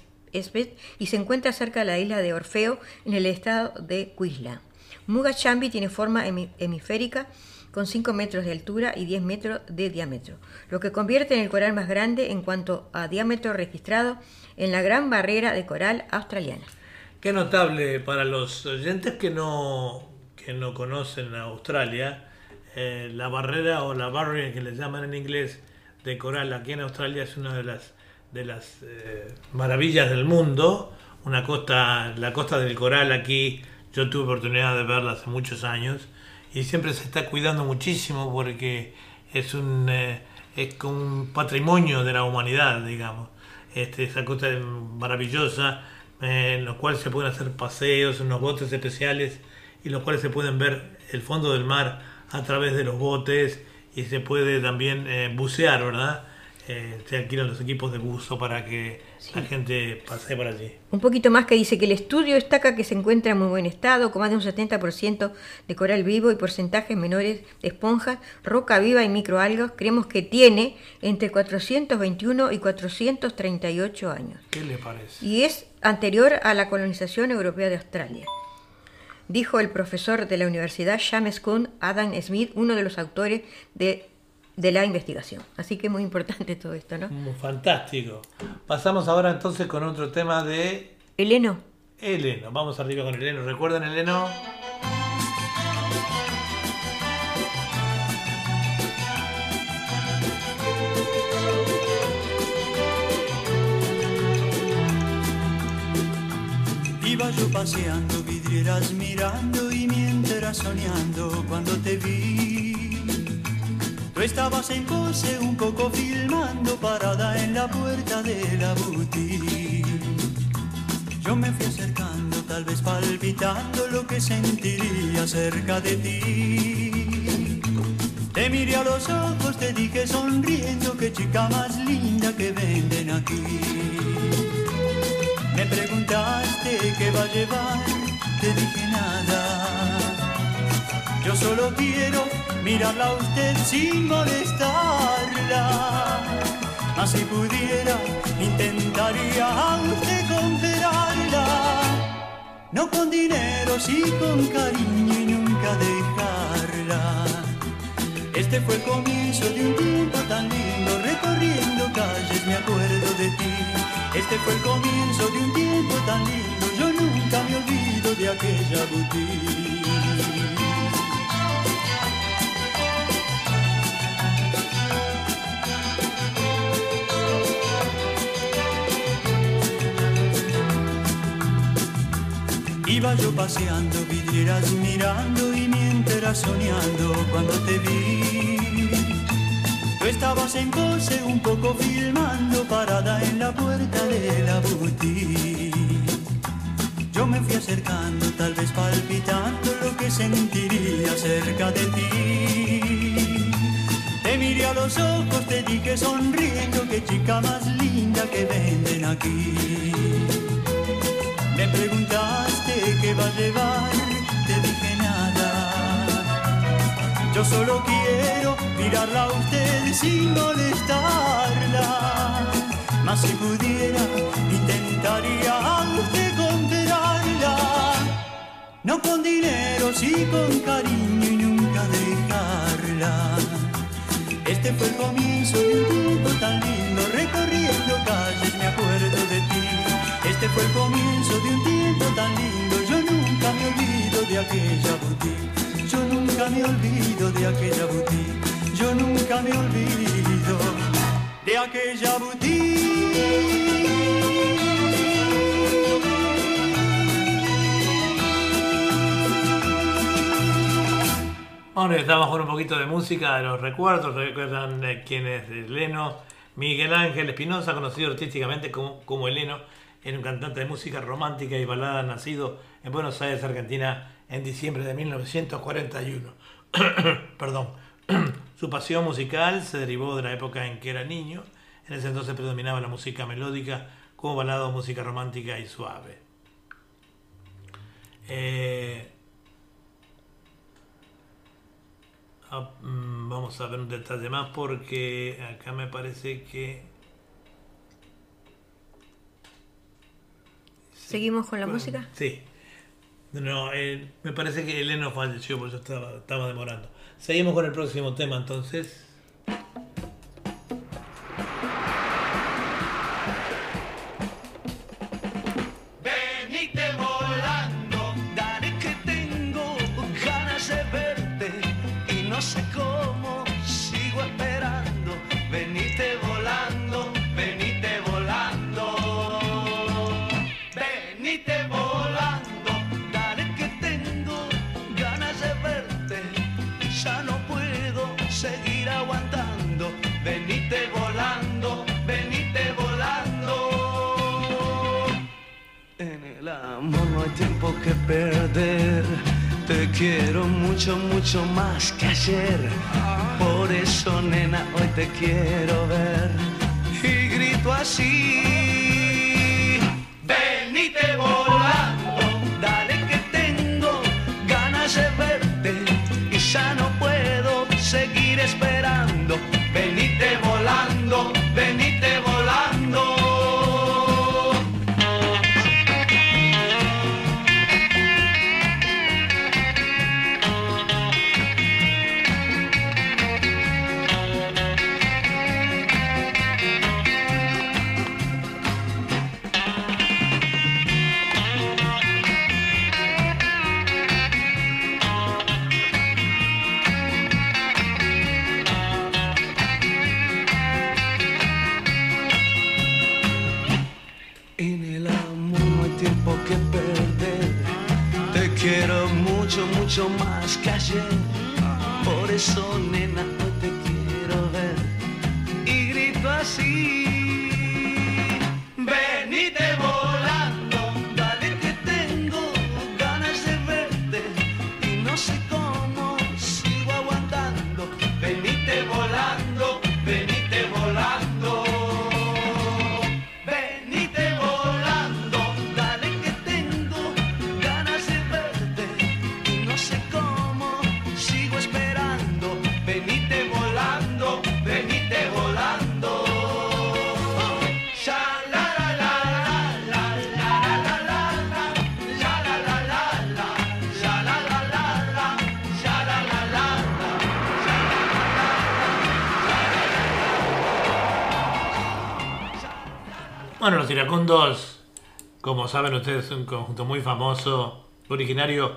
y se encuentra cerca de la isla de Orfeo en el estado de Queensland. Muga Chambi tiene forma hemisférica con 5 metros de altura y 10 metros de diámetro, lo que convierte en el coral más grande en cuanto a diámetro registrado en la gran barrera de coral australiana. Qué notable para los oyentes que no, que no conocen Australia, eh, la barrera o la barrier que le llaman en inglés de coral aquí en Australia es una de las, de las eh, maravillas del mundo. Una costa, la costa del coral aquí yo tuve oportunidad de verla hace muchos años y siempre se está cuidando muchísimo porque es un, eh, es un patrimonio de la humanidad, digamos. Este, esa costa maravillosa eh, en la cual se pueden hacer paseos, unos botes especiales y los cuales se pueden ver el fondo del mar a través de los botes y se puede también eh, bucear, ¿verdad? Eh, se alquilan los equipos de buzo para que la gente pase por allí. Un poquito más que dice que el estudio destaca que se encuentra en muy buen estado, con más de un 70% de coral vivo y porcentajes menores de esponjas, roca viva y microalgas. Creemos que tiene entre 421 y 438 años. ¿Qué le parece? Y es anterior a la colonización europea de Australia. Dijo el profesor de la Universidad James Kuhn, Adam Smith, uno de los autores de de la investigación. Así que muy importante todo esto, ¿no? Fantástico. Pasamos ahora entonces con otro tema de... Eleno. Eleno. Vamos arriba con Eleno. ¿Recuerdan Eleno? Iba yo paseando, vidrieras mirando y mientras soñando cuando te vi Tú estabas en pose un poco filmando parada en la puerta de la boutique. Yo me fui acercando, tal vez palpitando lo que sentiría cerca de ti. Te miré a los ojos, te dije sonriendo, qué chica más linda que venden aquí. Me preguntaste qué va a llevar, te dije nada. Yo solo quiero mirarla a usted sin molestarla. Mas si pudiera, intentaría a usted comprarla. No con dinero, sí con cariño y nunca dejarla. Este fue el comienzo de un tiempo tan lindo, recorriendo calles me acuerdo de ti. Este fue el comienzo de un tiempo tan lindo, yo nunca me olvido de aquella boutique. Iba yo paseando, vidrieras mirando y mientras soñando cuando te vi. Tú estabas en pose un poco filmando parada en la puerta de la boutique. Yo me fui acercando, tal vez palpitando lo que sentiría cerca de ti. Te miré a los ojos, te dije sonriendo, qué chica más linda que venden aquí. Me preguntaste qué va a llevar, te dije nada. Yo solo quiero mirarla a usted sin molestarla. Mas si pudiera, intentaría a usted comprarla. No con dinero, sí con cariño y nunca dejarla. Este fue el comienzo de un tiempo tan lindo, recorriendo calles me acuerdo de ti. Este fue el comienzo de un tiempo tan lindo, yo nunca me olvido de aquella boutique. Yo nunca me olvido de aquella boutique. Yo nunca me olvido de aquella boutique. Ahora estamos con un poquito de música de los recuerdos. Recuerdan quién es Leno. Miguel Ángel Espinosa, conocido artísticamente como, como Eleno, era un cantante de música romántica y balada nacido en Buenos Aires, Argentina, en diciembre de 1941. Perdón. Su pasión musical se derivó de la época en que era niño. En ese entonces predominaba la música melódica como balada música romántica y suave. Eh, Ah, mm, vamos a ver un detalle más porque acá me parece que... ¿Seguimos con la música? Sí. No, eh, me parece que Eleno falleció, por eso estaba, estaba demorando. Seguimos con el próximo tema entonces. Que perder. Te quiero mucho, mucho más que ayer. Por eso, nena, hoy te quiero ver. Y grito así. Venite volando, dale que tengo ganas de verte. Y ya no puedo seguir esperando. Venite volando, venite mucho más que ayer. Por eso, nena, hoy te quiero ver. Y grito así. Iracundos, como saben ustedes, es un conjunto muy famoso, originario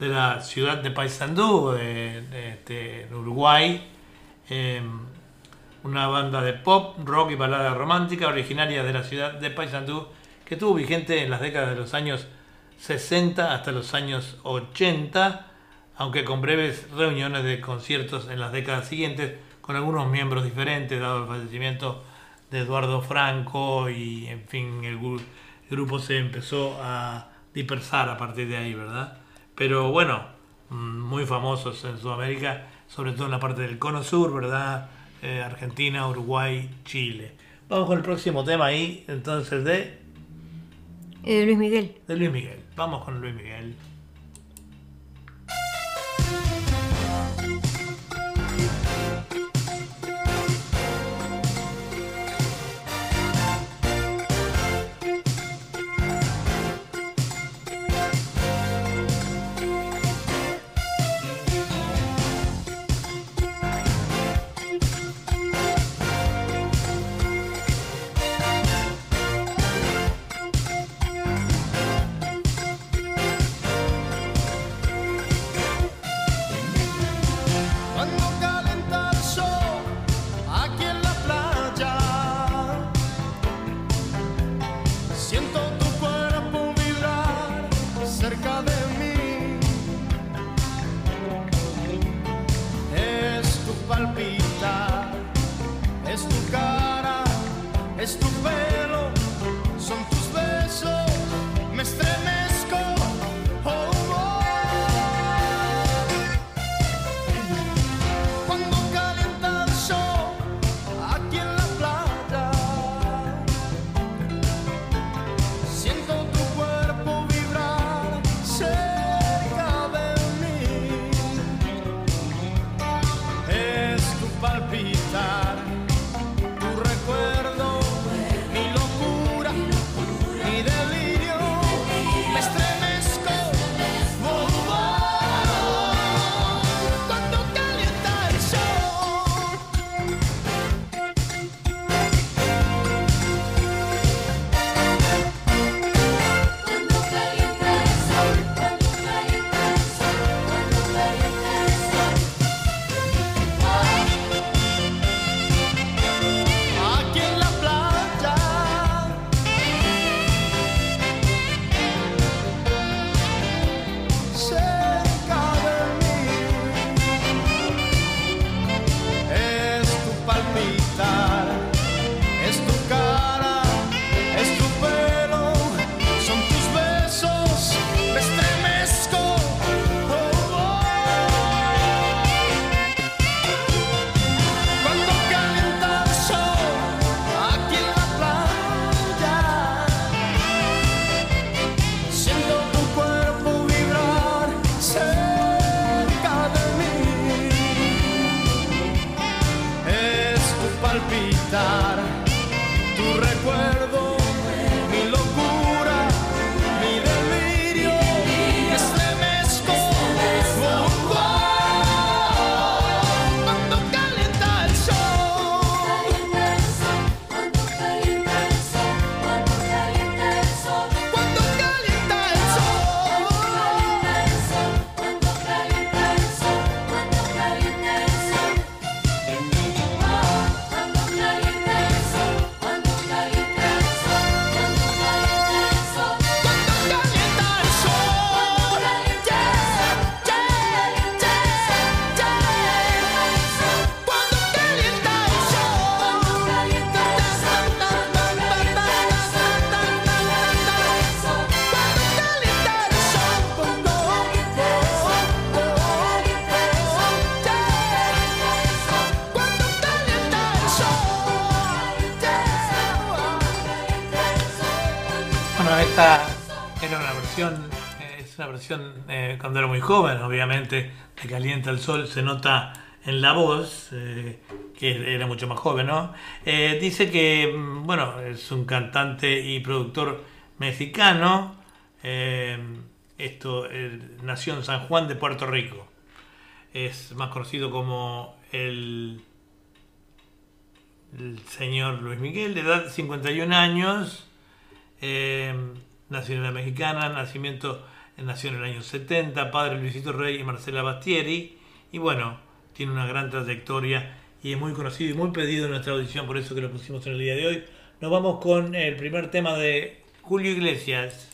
de la ciudad de Paysandú, de- este, en Uruguay. Eh, una banda de pop, rock y balada romántica originaria de la ciudad de Paysandú, que estuvo vigente en las décadas de los años 60 hasta los años 80, aunque con breves reuniones de conciertos en las décadas siguientes, con algunos miembros diferentes, dado el fallecimiento de Eduardo Franco y en fin, el, gru- el grupo se empezó a dispersar a partir de ahí, ¿verdad? Pero bueno, mm, muy famosos en Sudamérica, sobre todo en la parte del cono sur, ¿verdad? Eh, Argentina, Uruguay, Chile. Vamos con el próximo tema ahí, entonces de, Eh, Luis Miguel. de Luis Miguel. Vamos con Luis Miguel. Eh, cuando era muy joven, obviamente, de Calienta el Sol, se nota en la voz, eh, que era mucho más joven, ¿no? Eh, dice que, mm, bueno, es un cantante y productor mexicano, esto nació en San Juan de Puerto Rico, es más conocido como el, el señor Luis Miguel, de edad de 51 años, nacionalidad mexicana, nacimiento nació en el año 70, padre Luisito Rey y Marcela Bastieri, y bueno, tiene una gran trayectoria y es muy conocido y muy pedido en nuestra audición, por eso que lo pusimos en el día de hoy. Nos vamos con el primer tema de Julio Iglesias.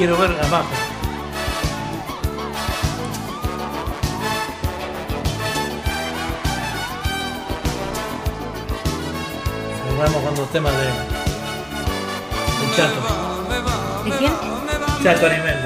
Quiero ver abajo. Vamos con los temas de, de Chato. ¿De quién? Chato Arimendi.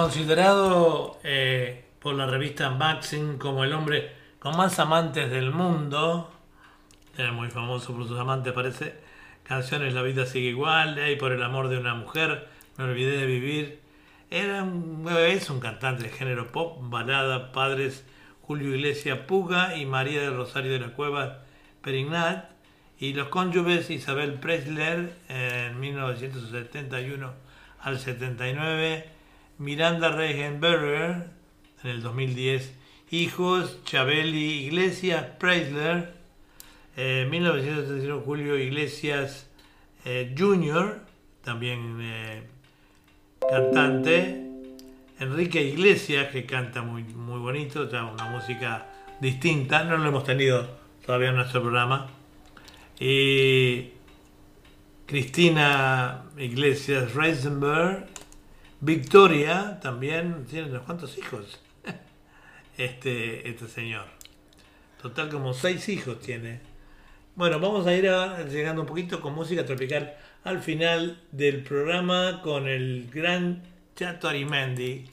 Considerado eh, por la revista Maxim como el hombre con más amantes del mundo, era muy famoso por sus amantes, parece. Canciones La vida sigue igual, y por el amor de una mujer, me olvidé de vivir. Era un, es un cantante de género pop, balada, padres Julio Iglesias Puga y María de Rosario de la Cueva Perignat. Y los cónyuges Isabel Presler en 1971 al 79 Miranda Regenberger en el 2010, hijos Chabeli Iglesias Preisler, eh, 1971 Julio Iglesias eh, Jr., también eh, cantante, Enrique Iglesias, que canta muy, muy bonito, una música distinta, no lo hemos tenido todavía en nuestro programa, y Cristina Iglesias Reisenberg, Victoria también tiene unos cuantos hijos. Este, este señor. Total como seis hijos tiene. Bueno, vamos a ir llegando un poquito con música tropical al final del programa con el gran Chato Arimendi.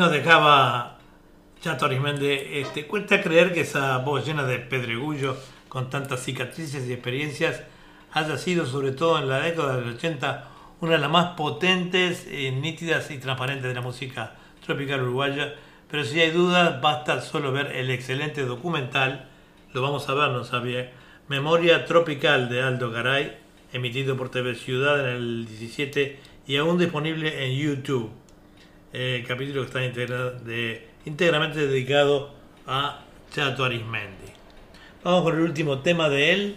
Nos dejaba Chato Arismendi. Este, cuesta creer que esa voz llena de pedregullo, con tantas cicatrices y experiencias, haya sido, sobre todo en la década del 80, una de las más potentes, eh, nítidas y transparentes de la música tropical uruguaya. Pero si hay dudas, basta solo ver el excelente documental, lo vamos a ver, no sabía, Memoria Tropical de Aldo Garay, emitido por TV Ciudad en el 17 y aún disponible en YouTube. El capítulo que está de, íntegramente dedicado a Chato Arismendi. Vamos con el último tema de él.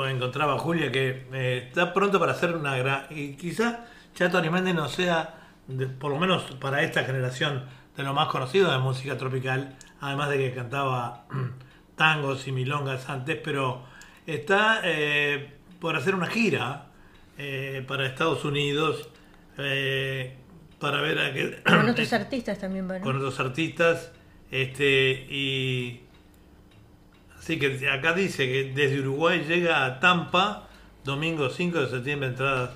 encontraba Julia que eh, está pronto para hacer una gran... Y quizá Chato Arimendi no sea, por lo menos para esta generación, de lo más conocido de música tropical, además de que cantaba tangos y milongas antes, pero está eh, por hacer una gira eh, para Estados Unidos, para ver a qué... Con otros artistas también. Con otros artistas, este, y Así que acá dice que desde Uruguay llega a Tampa, domingo 5 de septiembre, entradas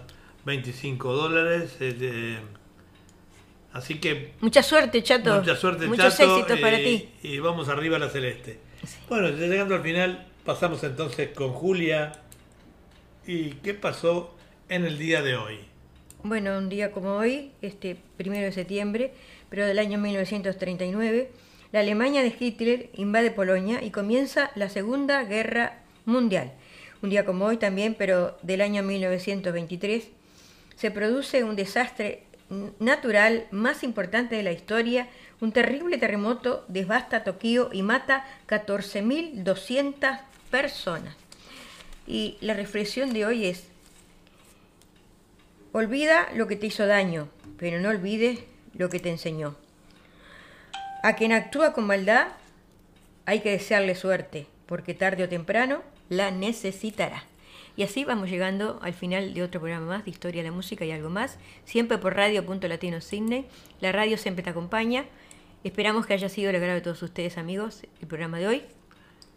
25 dólares. Este, así que... Mucha suerte, Chato. Mucha suerte, Muchos éxitos para ti. Y vamos arriba a la celeste. Bueno, llegando al final, pasamos entonces con Julia. ¿Y qué pasó en el día de hoy? Bueno, un día como hoy, este primero de septiembre, pero del año 1939 la Alemania de Hitler invade Polonia y comienza la Segunda Guerra Mundial. Un día como hoy también, pero del año 1923, se produce un desastre natural más importante de la historia. Un terrible terremoto devasta Tokio y mata 14.200 personas. Y la reflexión de hoy es, olvida lo que te hizo daño, pero no olvides lo que te enseñó. A quien actúa con maldad hay que desearle suerte, porque tarde o temprano la necesitará. Y así vamos llegando al final de otro programa más de Historia de la Música y algo más, siempre por Radio Punto Latino Sydney. La radio siempre te acompaña. Esperamos que haya sido el agrado de todos ustedes, amigos, el programa de hoy.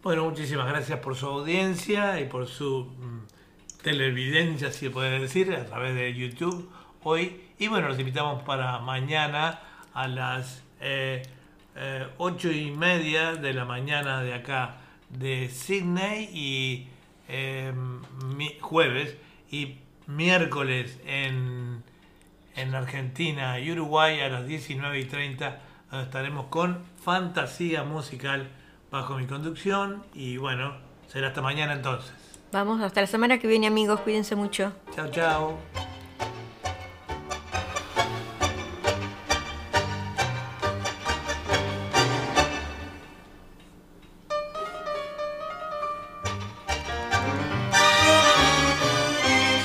Bueno, muchísimas gracias por su audiencia y por su mm, televidencia, si se puede decir, a través de YouTube hoy. Y bueno, los invitamos para mañana a las... Eh, eh, ocho y media de la mañana de acá de Sydney y eh, jueves y miércoles en, en Argentina y Uruguay a las 19 y 30 estaremos con fantasía musical bajo mi conducción y bueno, será hasta mañana entonces. Vamos, hasta la semana que viene amigos, cuídense mucho. Chao, chao.